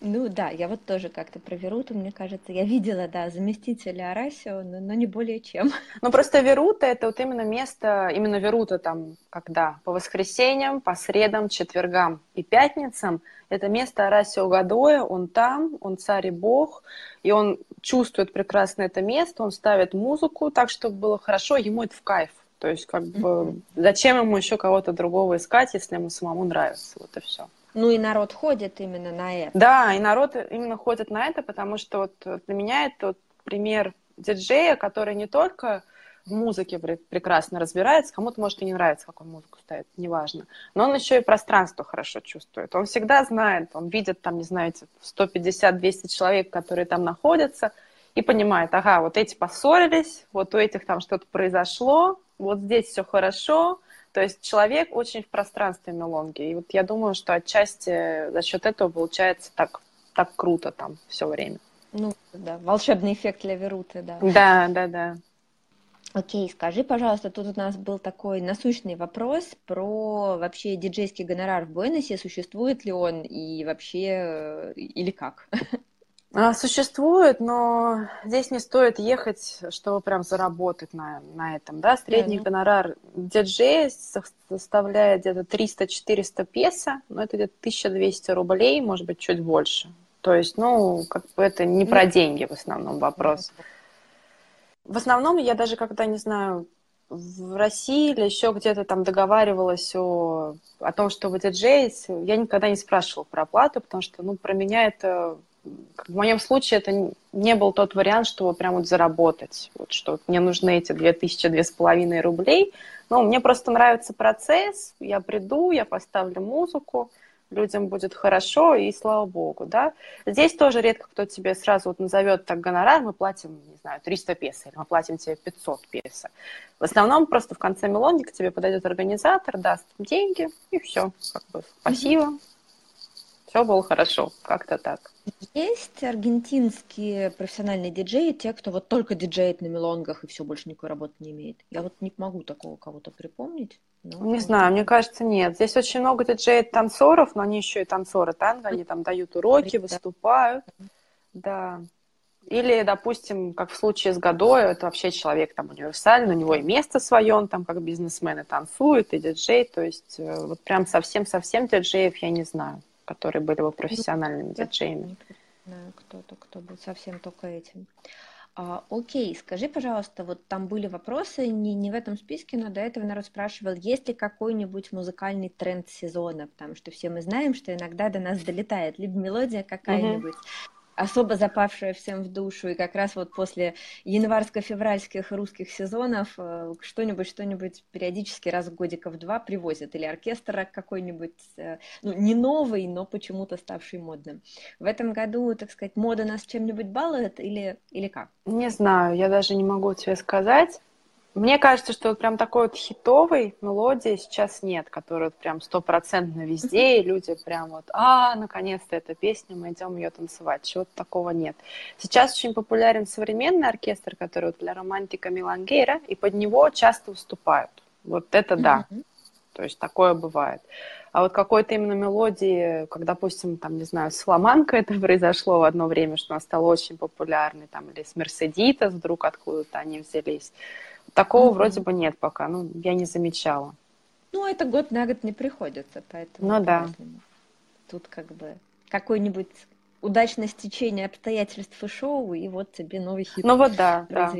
Ну да, я вот тоже как-то про Веруту, мне кажется, я видела, да, заместителя Арасио, но, но не более чем. *laughs* Ну просто Верута это вот именно место, именно Верута там, когда по воскресеньям, по средам, четвергам и пятницам, это место Арасио Гадоя, он там, он царь и бог, и он чувствует прекрасно это место, он ставит музыку так, чтобы было хорошо, ему это в кайф. То есть, как бы, зачем ему еще кого-то другого искать, если ему самому нравится, вот и все. Ну и народ ходит именно на это. Да, и народ именно ходит на это, потому что вот для меня это вот пример диджея, который не только в музыке прекрасно разбирается, кому-то может и не нравится, как он музыку ставит, неважно. Но он еще и пространство хорошо чувствует. Он всегда знает, он видит там, не знаете, 150-200 человек, которые там находятся, и понимает, ага, вот эти поссорились, вот у этих там что-то произошло, вот здесь все хорошо, то есть человек очень в пространстве мелонги. И вот я думаю, что отчасти за счет этого получается так, так круто там все время. Ну, да, волшебный эффект для Веруты, да. Да, да, да. Окей, скажи, пожалуйста, тут у нас был такой насущный вопрос про вообще диджейский гонорар в Буэносе, существует ли он и вообще, э, или как? Существует, но здесь не стоит ехать, чтобы прям заработать на, на этом. Да? Средний mm-hmm. гонорар диджея составляет где-то 300-400 песо, но это где-то 1200 рублей, может быть, чуть больше. То есть, ну, как бы это не про деньги в основном вопрос. В основном я даже когда, не знаю, в России или еще где-то там договаривалась о, о том, что вы диджеете, я никогда не спрашивала про оплату, потому что, ну, про меня это в моем случае это не был тот вариант, что прям вот заработать, вот, что мне нужны эти две тысячи, две с половиной рублей. Ну, мне просто нравится процесс, я приду, я поставлю музыку, людям будет хорошо, и слава богу, да. Здесь тоже редко кто тебе сразу вот назовет так гонорар, мы платим, не знаю, 300 песо, или мы платим тебе 500 песо. В основном просто в конце мелодии к тебе подойдет организатор, даст деньги, и все, как бы, спасибо, все было хорошо, как-то так. Есть аргентинские профессиональные диджеи, те, кто вот только диджеет на мелонгах и все, больше никакой работы не имеет. Я вот не могу такого кого-то припомнить. Но... Не знаю, мне кажется, нет. Здесь очень много диджеев танцоров, но они еще и танцоры танго, они там дают уроки, выступают. Да. Или, допустим, как в случае с Годой, это вообще человек там универсальный, у него и место свое, он там как бизнесмен и танцует, и диджей, то есть э, вот прям совсем-совсем диджеев я не знаю которые были бы профессиональными Я диджеями. Кто-то, кто был совсем только этим. А, окей, скажи, пожалуйста, вот там были вопросы, не, не в этом списке, но до этого народ спрашивал, есть ли какой-нибудь музыкальный тренд сезона, потому что все мы знаем, что иногда до нас долетает либо мелодия какая-нибудь, uh-huh особо запавшая всем в душу, и как раз вот после январско-февральских русских сезонов э, что-нибудь, что-нибудь периодически раз в годиков два привозят, или оркестр какой-нибудь, э, ну, не новый, но почему-то ставший модным. В этом году, так сказать, мода нас чем-нибудь балует или, или как? Не знаю, я даже не могу тебе сказать. Мне кажется, что вот прям такой вот хитовой мелодии сейчас нет, которая вот прям стопроцентно везде, и люди прям вот, а, наконец-то эта песня, мы идем ее танцевать. Чего-то такого нет. Сейчас очень популярен современный оркестр, который вот для романтика Милангейра, и под него часто выступают. Вот это да. Mm-hmm. То есть такое бывает. А вот какой-то именно мелодии, как, допустим, там, не знаю, с Фламанко это *laughs* произошло в одно время, что она стала очень популярной, там, или с Мерседитас вдруг откуда-то они взялись. Такого mm-hmm. вроде бы нет пока, ну, я не замечала. Ну, это год на год не приходится, поэтому... Ну, да. Тут как бы какое-нибудь удачное стечение обстоятельств и шоу, и вот тебе новый хит. Ну, вот да, да.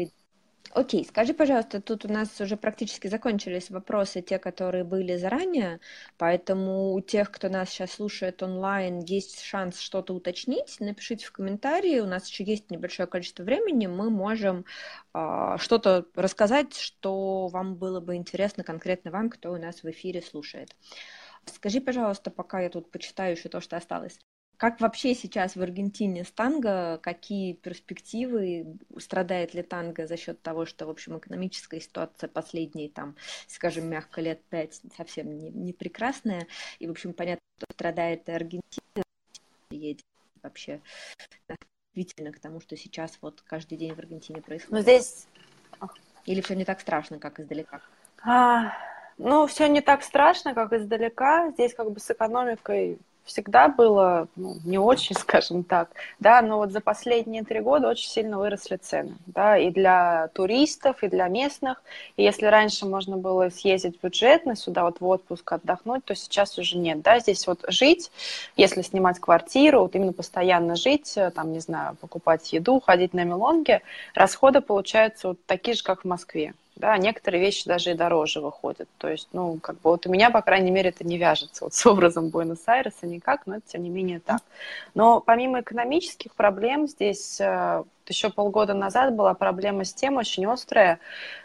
Окей, скажи, пожалуйста, тут у нас уже практически закончились вопросы, те, которые были заранее, поэтому у тех, кто нас сейчас слушает онлайн, есть шанс что-то уточнить. Напишите в комментарии, у нас еще есть небольшое количество времени, мы можем э, что-то рассказать, что вам было бы интересно конкретно вам, кто у нас в эфире слушает. Скажи, пожалуйста, пока я тут почитаю еще то, что осталось. Как вообще сейчас в Аргентине с танго? Какие перспективы? Страдает ли танго за счет того, что, в общем, экономическая ситуация последние, там, скажем, мягко, лет пять совсем не, не прекрасная? И, в общем, понятно, что страдает и Аргентина, едет вообще действительно к тому, что сейчас вот каждый день в Аргентине происходит. Но здесь... Или все не так страшно, как издалека? А, ну, все не так страшно, как издалека. Здесь как бы с экономикой всегда было ну, не очень, *laughs* скажем так, да, но вот за последние три года очень сильно выросли цены, да, и для туристов, и для местных. И если раньше можно было съездить бюджетно сюда вот в отпуск отдохнуть, то сейчас уже нет, да, здесь вот жить, если снимать квартиру, вот именно постоянно жить, там, не знаю, покупать еду, ходить на мелонге, расходы получаются вот такие же, как в Москве, да, некоторые вещи даже и дороже выходят. То есть, ну, как бы вот у меня, по крайней мере, это не вяжется вот с образом Буэнос-Айреса никак, но это, тем не менее, так. Но помимо экономических проблем, здесь э, еще полгода назад была проблема с тем очень острая,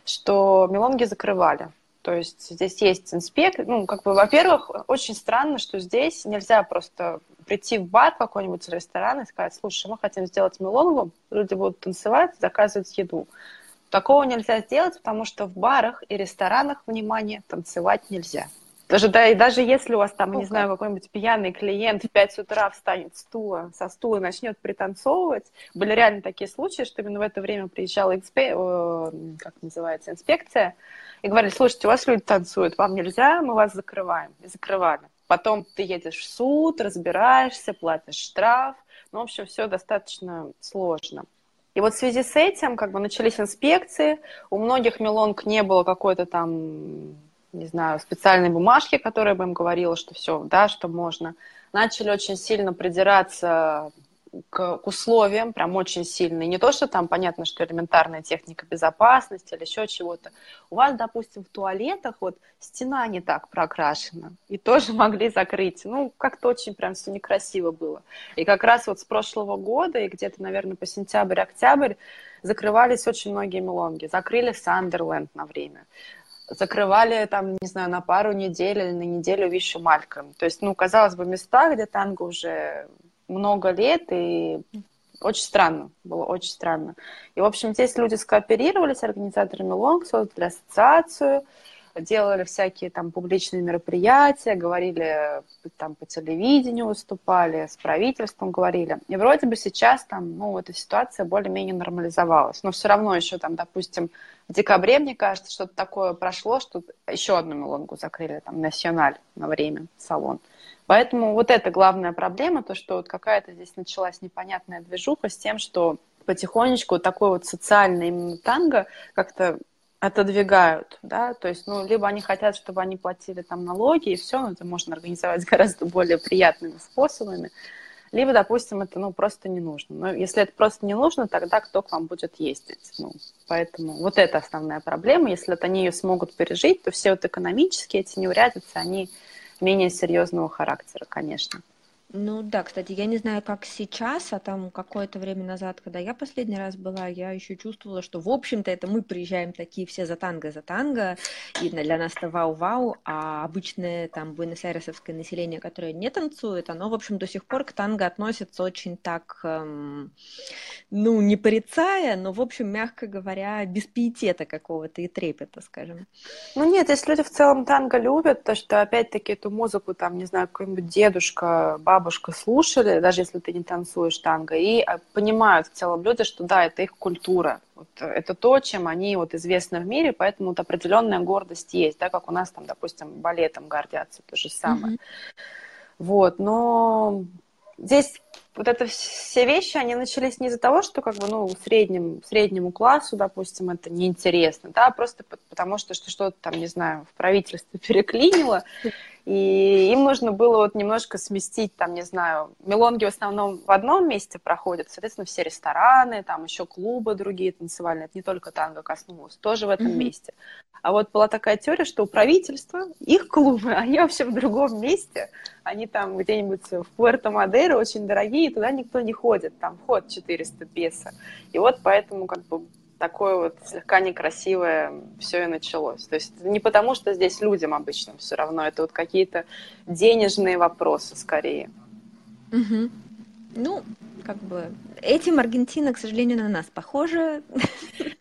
что мелонги закрывали. То есть здесь есть инспект, ну, как бы, во-первых, очень странно, что здесь нельзя просто прийти в бар какой-нибудь ресторан и сказать, слушай, мы хотим сделать мелонгу, люди будут танцевать, заказывать еду. Такого нельзя сделать, потому что в барах и ресторанах, внимание, танцевать нельзя. Даже, да, и даже если у вас там, не знаю, какой-нибудь пьяный клиент в 5 утра встанет стула, со стула и начнет пританцовывать, были реально такие случаи, что именно в это время приезжала экспе... как называется, инспекция, и говорили, слушайте, у вас люди танцуют, вам нельзя, мы вас закрываем. И закрывали. Потом ты едешь в суд, разбираешься, платишь штраф. Ну, в общем, все достаточно сложно. И вот в связи с этим как бы начались инспекции, у многих мелонг не было какой-то там, не знаю, специальной бумажки, которая бы им говорила, что все, да, что можно. Начали очень сильно придираться к, к условиям, прям очень сильные. Не то, что там понятно, что элементарная техника безопасности или еще чего-то. У вас, допустим, в туалетах вот стена не так прокрашена, и тоже *laughs* могли закрыть. Ну, как-то очень прям все некрасиво было. И как раз вот с прошлого года, и где-то, наверное, по сентябрь-октябрь, закрывались очень многие мелонги. Закрыли Сандерленд на время закрывали там, не знаю, на пару недель или на неделю Вишу Мальком. То есть, ну, казалось бы, места, где танго уже много лет, и очень странно, было очень странно. И, в общем, здесь люди скооперировались, организаторами Лонг, создали ассоциацию, делали всякие там публичные мероприятия, говорили там по телевидению выступали, с правительством говорили. И вроде бы сейчас там, ну, эта ситуация более-менее нормализовалась. Но все равно еще там, допустим, в декабре, мне кажется, что-то такое прошло, что еще одну мелонгу закрыли, там, Националь на время, салон. Поэтому вот это главная проблема, то, что вот какая-то здесь началась непонятная движуха с тем, что потихонечку такой вот социальный именно танго как-то отодвигают, да, то есть, ну, либо они хотят, чтобы они платили там налоги, и все, но это можно организовать *laughs* гораздо более приятными способами, либо, допустим, это, ну, просто не нужно. Но если это просто не нужно, тогда кто к вам будет ездить? Ну, поэтому вот это основная проблема. Если вот они ее смогут пережить, то все вот экономические эти неурядицы, они менее серьезного характера, конечно. Ну да, кстати, я не знаю, как сейчас, а там какое-то время назад, когда я последний раз была, я еще чувствовала, что, в общем-то, это мы приезжаем такие все за танго, за танго, и для нас это вау-вау, а обычное там буэнос-айресовское население, которое не танцует, оно, в общем, до сих пор к танго относится очень так, эм, ну, не порицая, но, в общем, мягко говоря, без пиетета какого-то и трепета, скажем. Ну нет, если люди в целом танго любят, то что, опять-таки, эту музыку, там, не знаю, какой-нибудь дедушка, бабушка, бабушка слушали, даже если ты не танцуешь танго, и а, понимают в целом люди, что да, это их культура. Вот, э, это то, чем они вот известны в мире, поэтому вот определенная гордость есть, да, как у нас там, допустим, балетом гордятся, то же самое. Mm-hmm. Вот, но здесь вот это все вещи, они начались не из-за того, что как бы, ну, среднему, среднему классу, допустим, это неинтересно, да, просто потому что что-то там, не знаю, в правительстве *laughs* переклинило, и им нужно было вот немножко сместить, там, не знаю, мелонги в основном в одном месте проходят, соответственно, все рестораны, там еще клубы другие танцевальные, это не только танго коснулось, тоже в этом mm-hmm. месте. А вот была такая теория, что у правительства, их клубы, *laughs* они вообще в другом месте, они там где-нибудь в Пуэрто-Мадейро очень дорогие, и туда никто не ходит, там вход 400 песо. И вот поэтому как бы такое вот слегка некрасивое все и началось. То есть не потому, что здесь людям обычно все равно, это вот какие-то денежные вопросы скорее. Угу. Ну, как бы этим Аргентина, к сожалению, на нас похожа.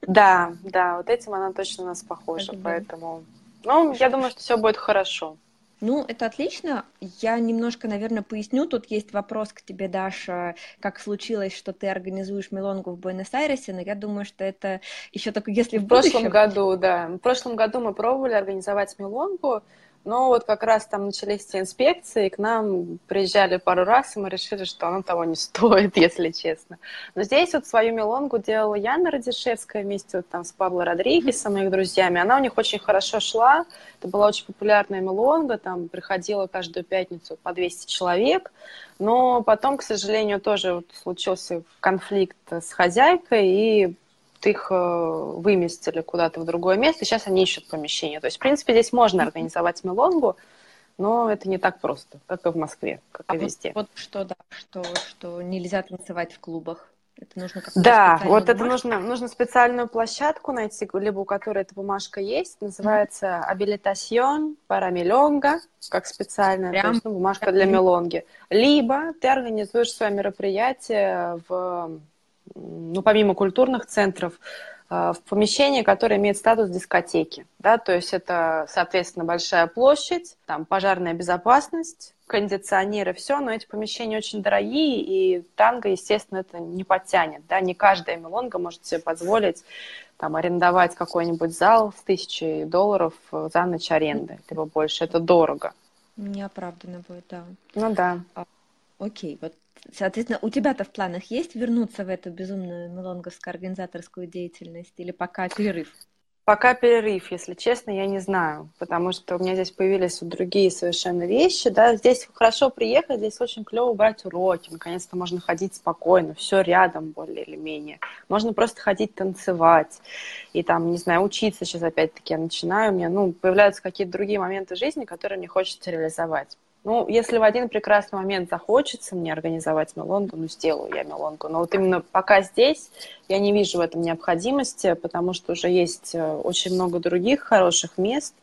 Да, да, вот этим она точно на нас похожа, поэтому, ну, я думаю, что все будет хорошо. Ну, это отлично. Я немножко, наверное, поясню. Тут есть вопрос к тебе, Даша, как случилось, что ты организуешь Мелонгу в Буэнос-Айресе, но я думаю, что это еще только если в, в прошлом году, да. В прошлом году мы пробовали организовать Мелонгу, но вот как раз там начались эти инспекции, и к нам приезжали пару раз, и мы решили, что оно того не *laughs* стоит, если честно. Но здесь вот свою мелонгу делала Яна Радишевская вместе вот там с Пабло Родригесом и их друзьями. Она у них очень хорошо шла. Это была очень популярная мелонга, там приходила каждую пятницу по 200 человек. Но потом, к сожалению, тоже вот случился конфликт с хозяйкой, и их э, выместили куда-то в другое место, и сейчас они ищут помещение. То есть, в принципе, здесь можно организовать мелонгу, но это не так просто, как и в Москве, как а и везде. Вот, вот что, да, что, что нельзя танцевать в клубах. Это нужно да, вот бумажку. это нужно, нужно специальную площадку найти, либо у которой эта бумажка есть, называется «Habilitación para Milonga», как специальная Прям... то есть, ну, бумажка для мелонги. Либо ты организуешь свое мероприятие в ну, помимо культурных центров, э, в помещении, которое имеет статус дискотеки. Да? То есть это, соответственно, большая площадь, там пожарная безопасность, кондиционеры, все, но эти помещения очень дорогие, и танго, естественно, это не подтянет. Да? Не каждая мелонга может себе позволить там, арендовать какой-нибудь зал с тысячей долларов за ночь аренды, либо больше. Это дорого. Неоправданно будет, да. Ну да. А, окей, вот Соответственно, у тебя-то в планах есть вернуться в эту безумную мелонговскую организаторскую деятельность или пока перерыв? Пока перерыв, если честно, я не знаю, потому что у меня здесь появились другие совершенно вещи, да, здесь хорошо приехать, здесь очень клево брать уроки, наконец-то можно ходить спокойно, все рядом более или менее, можно просто ходить танцевать и там, не знаю, учиться сейчас опять-таки я начинаю, у меня, ну, появляются какие-то другие моменты жизни, которые мне хочется реализовать. Ну, если в один прекрасный момент захочется мне организовать мелонгу, ну, сделаю я мелонгу. Но вот именно пока здесь я не вижу в этом необходимости, потому что уже есть э, очень много других хороших мест.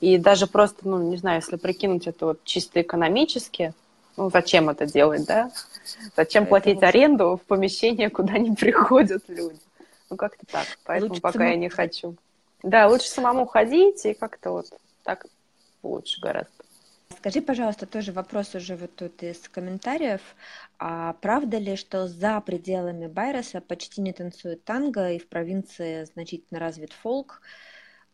И даже просто, ну, не знаю, если прикинуть это вот чисто экономически, ну, зачем это делать, да? Зачем платить лучше. аренду в помещение, куда не приходят люди? Ну, как-то так. Поэтому лучше пока самому... я не хочу. Да, лучше самому ходить и как-то вот так лучше гораздо. Скажи, пожалуйста, тоже вопрос уже вот тут из комментариев. А правда ли, что за пределами Байроса почти не танцуют танго, и в провинции значительно развит фолк?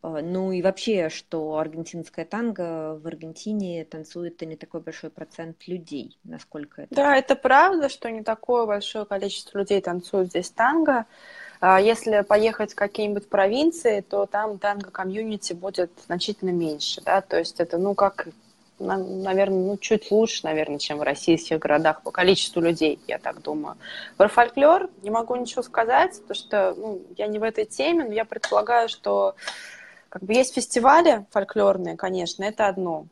А, ну и вообще, что аргентинская танго в Аргентине танцует не такой большой процент людей, насколько это? Да, это правда, что не такое большое количество людей танцуют здесь танго. А если поехать в какие-нибудь провинции, то там танго-комьюнити будет значительно меньше, да, то есть это, ну, как наверное, ну, чуть лучше, наверное, чем в российских городах по количеству людей, я так думаю. Про фольклор не могу ничего сказать, потому что ну, я не в этой теме, но я предполагаю, что как бы есть фестивали фольклорные, конечно, это одно.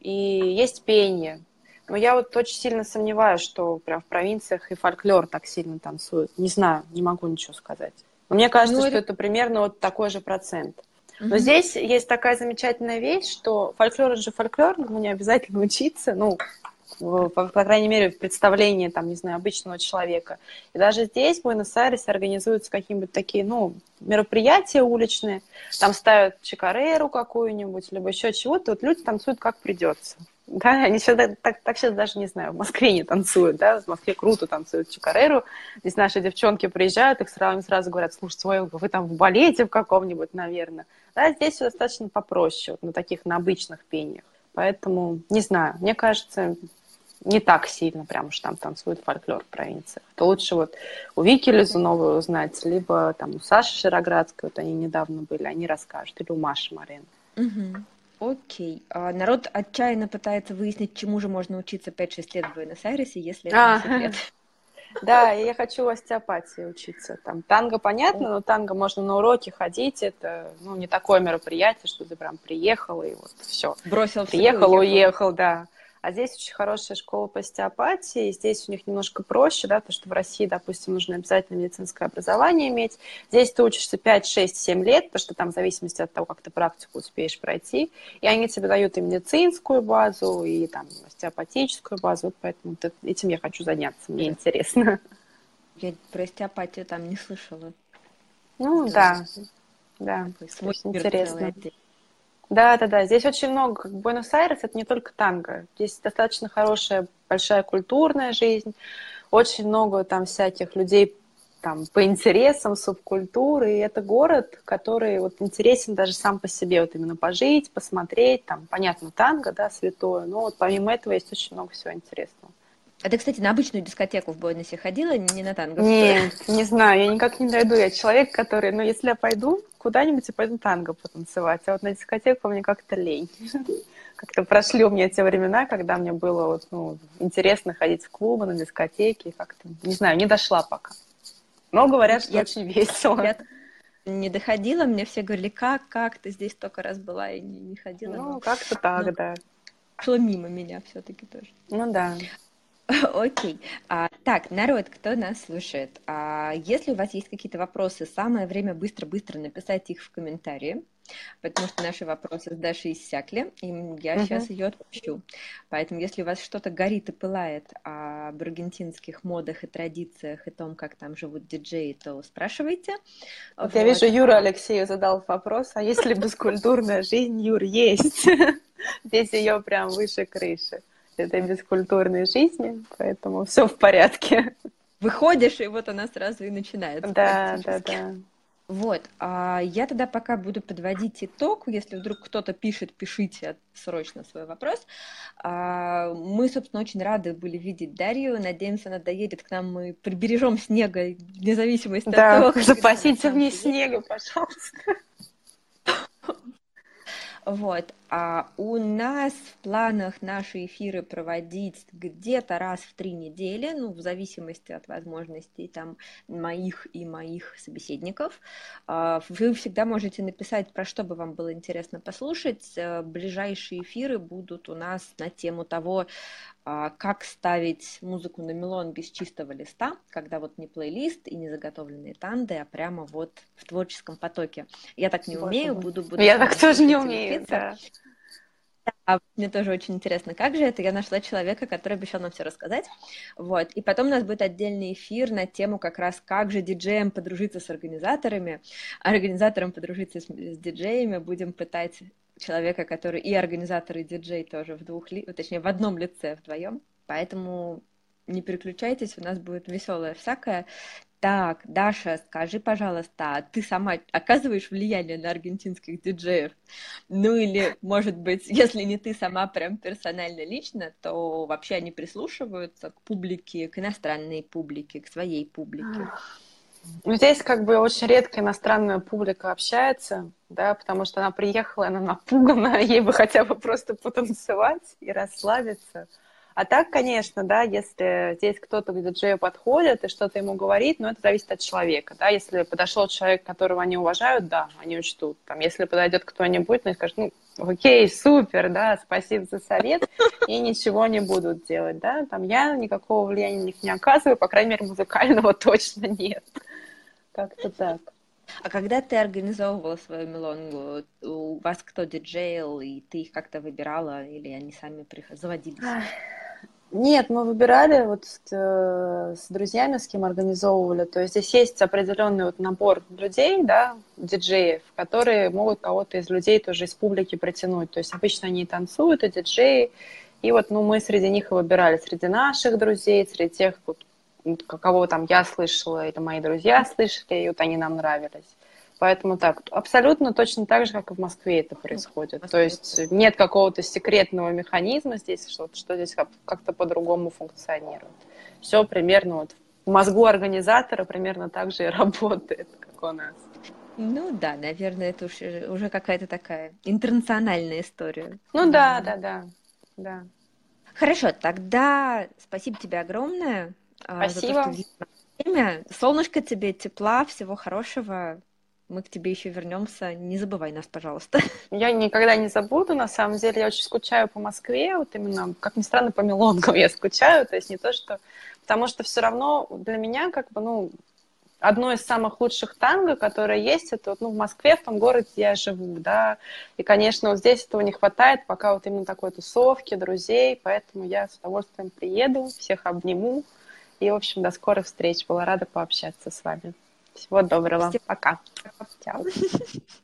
И есть пение. Но я вот очень сильно сомневаюсь, что прям в провинциях и фольклор так сильно танцуют. Не знаю, не могу ничего сказать. Но мне кажется, ну, что это... это примерно вот такой же процент. Но mm-hmm. здесь есть такая замечательная вещь, что фольклор же фольклор, но не обязательно учиться, ну, по, по крайней мере, в представлении, там, не знаю, обычного человека. И даже здесь, в Буэнос-Айресе, организуются какие-нибудь такие, ну, мероприятия уличные, там ставят чикареру какую-нибудь, либо еще чего-то, вот люди танцуют как придется. Да, они сейчас так, так сейчас даже не знаю, в Москве не танцуют, да, в Москве круто танцуют чикареру. Здесь наши девчонки приезжают, их сразу, сразу говорят, слушайте, ой, вы там в балете в каком-нибудь, наверное. Да, здесь все достаточно попроще, вот на таких, на обычных пениях. Поэтому, не знаю, мне кажется, не так сильно прям уж там танцует фольклор в провинциях. То лучше вот у Вики Лизуновой узнать, либо там у Саши Широградской, вот они недавно были, они расскажут, или у Маши Марин. Угу. Окей. А народ отчаянно пытается выяснить, чему же можно учиться 5-6 лет в Буэнос-Айресе, если это а, не секрет. *laughs* Да, я хочу остеопатии учиться. Там танго понятно, но танго можно на уроки ходить. Это ну, не такое мероприятие, что ты прям приехал и вот все. Бросил Приехал, уехал, да. А здесь очень хорошая школа по остеопатии, здесь у них немножко проще, да, то, что в России, допустим, нужно обязательно медицинское образование иметь. Здесь ты учишься 5, 6, 7 лет, потому что там в зависимости от того, как ты практику успеешь пройти, и они тебе дают и медицинскую базу, и там остеопатическую базу, вот поэтому этим я хочу заняться, мне интересно. Я про остеопатию там не слышала. Ну, да, да, интересно. Да, да, да. Здесь очень много, как Буэнос-Айрес, это не только танго. Здесь достаточно хорошая, большая культурная жизнь. Очень много там всяких людей там, по интересам, субкультуры. И это город, который вот интересен даже сам по себе. Вот именно пожить, посмотреть. Там, понятно, танго, да, святое. Но вот помимо этого есть очень много всего интересного. А ты, кстати, на обычную дискотеку в Буэносе ходила, не на танго? Нет, не знаю, я никак не дойду. Я человек, который, ну, если я пойду куда-нибудь, я пойду танго потанцевать. А вот на дискотеку мне как-то лень. *laughs* Как-то прошли у меня те времена, когда мне было вот, ну, интересно ходить в клубы, на дискотеки. Как-то, не знаю, не дошла пока. Но говорят, что я, очень весело. Я не доходила, мне все говорили, как, как, ты здесь только раз была и не, не ходила. Ну, но... как-то так, но... да. Шло мимо меня все-таки тоже. Ну да. *laughs* Окей. А, так, народ, кто нас слушает, а, если у вас есть какие-то вопросы, самое время быстро-быстро написать их в комментарии, потому что наши вопросы с Дашей иссякли, и я сейчас ее отпущу. Поэтому, если у вас что-то горит и пылает об аргентинских модах и традициях и том, как там живут диджеи, то спрашивайте. Вот, вот. я вижу, Юра Алексею задал вопрос, а если бескультурная жизнь, Юр, есть? *laughs* Здесь ее прям выше крыши этой бескультурной жизни, поэтому все в порядке. Выходишь, и вот она сразу и начинается. Да, да, да. Вот, а я тогда пока буду подводить итог. Если вдруг кто-то пишет, пишите срочно свой вопрос. А, мы, собственно, очень рады были видеть Дарью. Надеемся, она доедет к нам. Мы прибережем снега, вне зависимости да, от того, запасите мне снега, пожалуйста. Вот. А у нас в планах наши эфиры проводить где-то раз в три недели, ну, в зависимости от возможностей там моих и моих собеседников. А, вы всегда можете написать, про что бы вам было интересно послушать. Э, ближайшие эфиры будут у нас на тему того, как ставить музыку на мелон без чистого листа, когда вот не плейлист и не заготовленные танды, а прямо вот в творческом потоке. Я так не умею, буду... буду Я так тоже не умею, да. А мне тоже очень интересно, как же это. Я нашла человека, который обещал нам все рассказать. Вот. И потом у нас будет отдельный эфир на тему как раз, как же диджеям подружиться с организаторами, а организаторам подружиться с, с диджеями. Будем пытать человека, который и организатор, и диджей тоже в двух, ли... точнее, в одном лице вдвоем. Поэтому не переключайтесь, у нас будет веселое всякое. Так, Даша, скажи, пожалуйста, а ты сама оказываешь влияние на аргентинских диджеев? Ну или, может быть, *laughs* если не ты сама прям персонально лично, то вообще они прислушиваются к публике, к иностранной публике, к своей публике? Ну, здесь как бы очень редко иностранная публика общается, да, потому что она приехала, она напугана, *laughs* ей бы хотя бы просто потанцевать и расслабиться. А так, конечно, да, если здесь кто-то к диджею подходит и что-то ему говорит, но это зависит от человека, да, если подошел человек, которого они уважают, да, они учтут, там, если подойдет кто-нибудь, ну, и скажет, ну, окей, супер, да, спасибо за совет, и ничего не будут делать, да, там, я никакого влияния на них не оказываю, по крайней мере, музыкального *laughs* точно нет, как-то так. А когда ты организовывала свою мелонгу, у вас кто диджейл, и ты их как-то выбирала, или они сами заводились? Нет, мы выбирали вот э, с друзьями, с кем организовывали. То есть здесь есть определенный вот набор людей, да, диджеев, которые могут кого-то из людей тоже из публики притянуть. То есть обычно они танцуют, и диджеи. И вот ну, мы среди них и выбирали, среди наших друзей, среди тех, кого там я слышала, это мои друзья слышали, и вот они нам нравились. Поэтому так, абсолютно точно так же, как и в Москве это происходит. То есть нет какого-то секретного механизма здесь, что, что здесь как-то по-другому функционирует. Все примерно вот в мозгу организатора примерно так же и *laughs* работает, как у нас. Ну да, наверное, это уже, уже какая-то такая интернациональная история. Ну да, да, да, да. Хорошо, тогда спасибо тебе огромное. Спасибо. За то, что время. Солнышко тебе, тепла, всего хорошего мы к тебе еще вернемся. Не забывай нас, пожалуйста. *laughs* Я никогда не забуду. На самом деле, я очень скучаю по Москве. Вот именно, как ни странно, по Милонгам я скучаю. То есть не то, что... Потому что все равно для меня, как бы, ну, одно из самых лучших танго, которое есть, это вот, ну, в Москве, в том городе, где я живу, да. И, конечно, вот здесь этого не хватает, пока вот именно такой тусовки, друзей, поэтому я с удовольствием приеду, всех обниму. И, в общем, до скорых встреч. Была рада пообщаться с вами. Всего доброго. Пока. Чао. *laughs*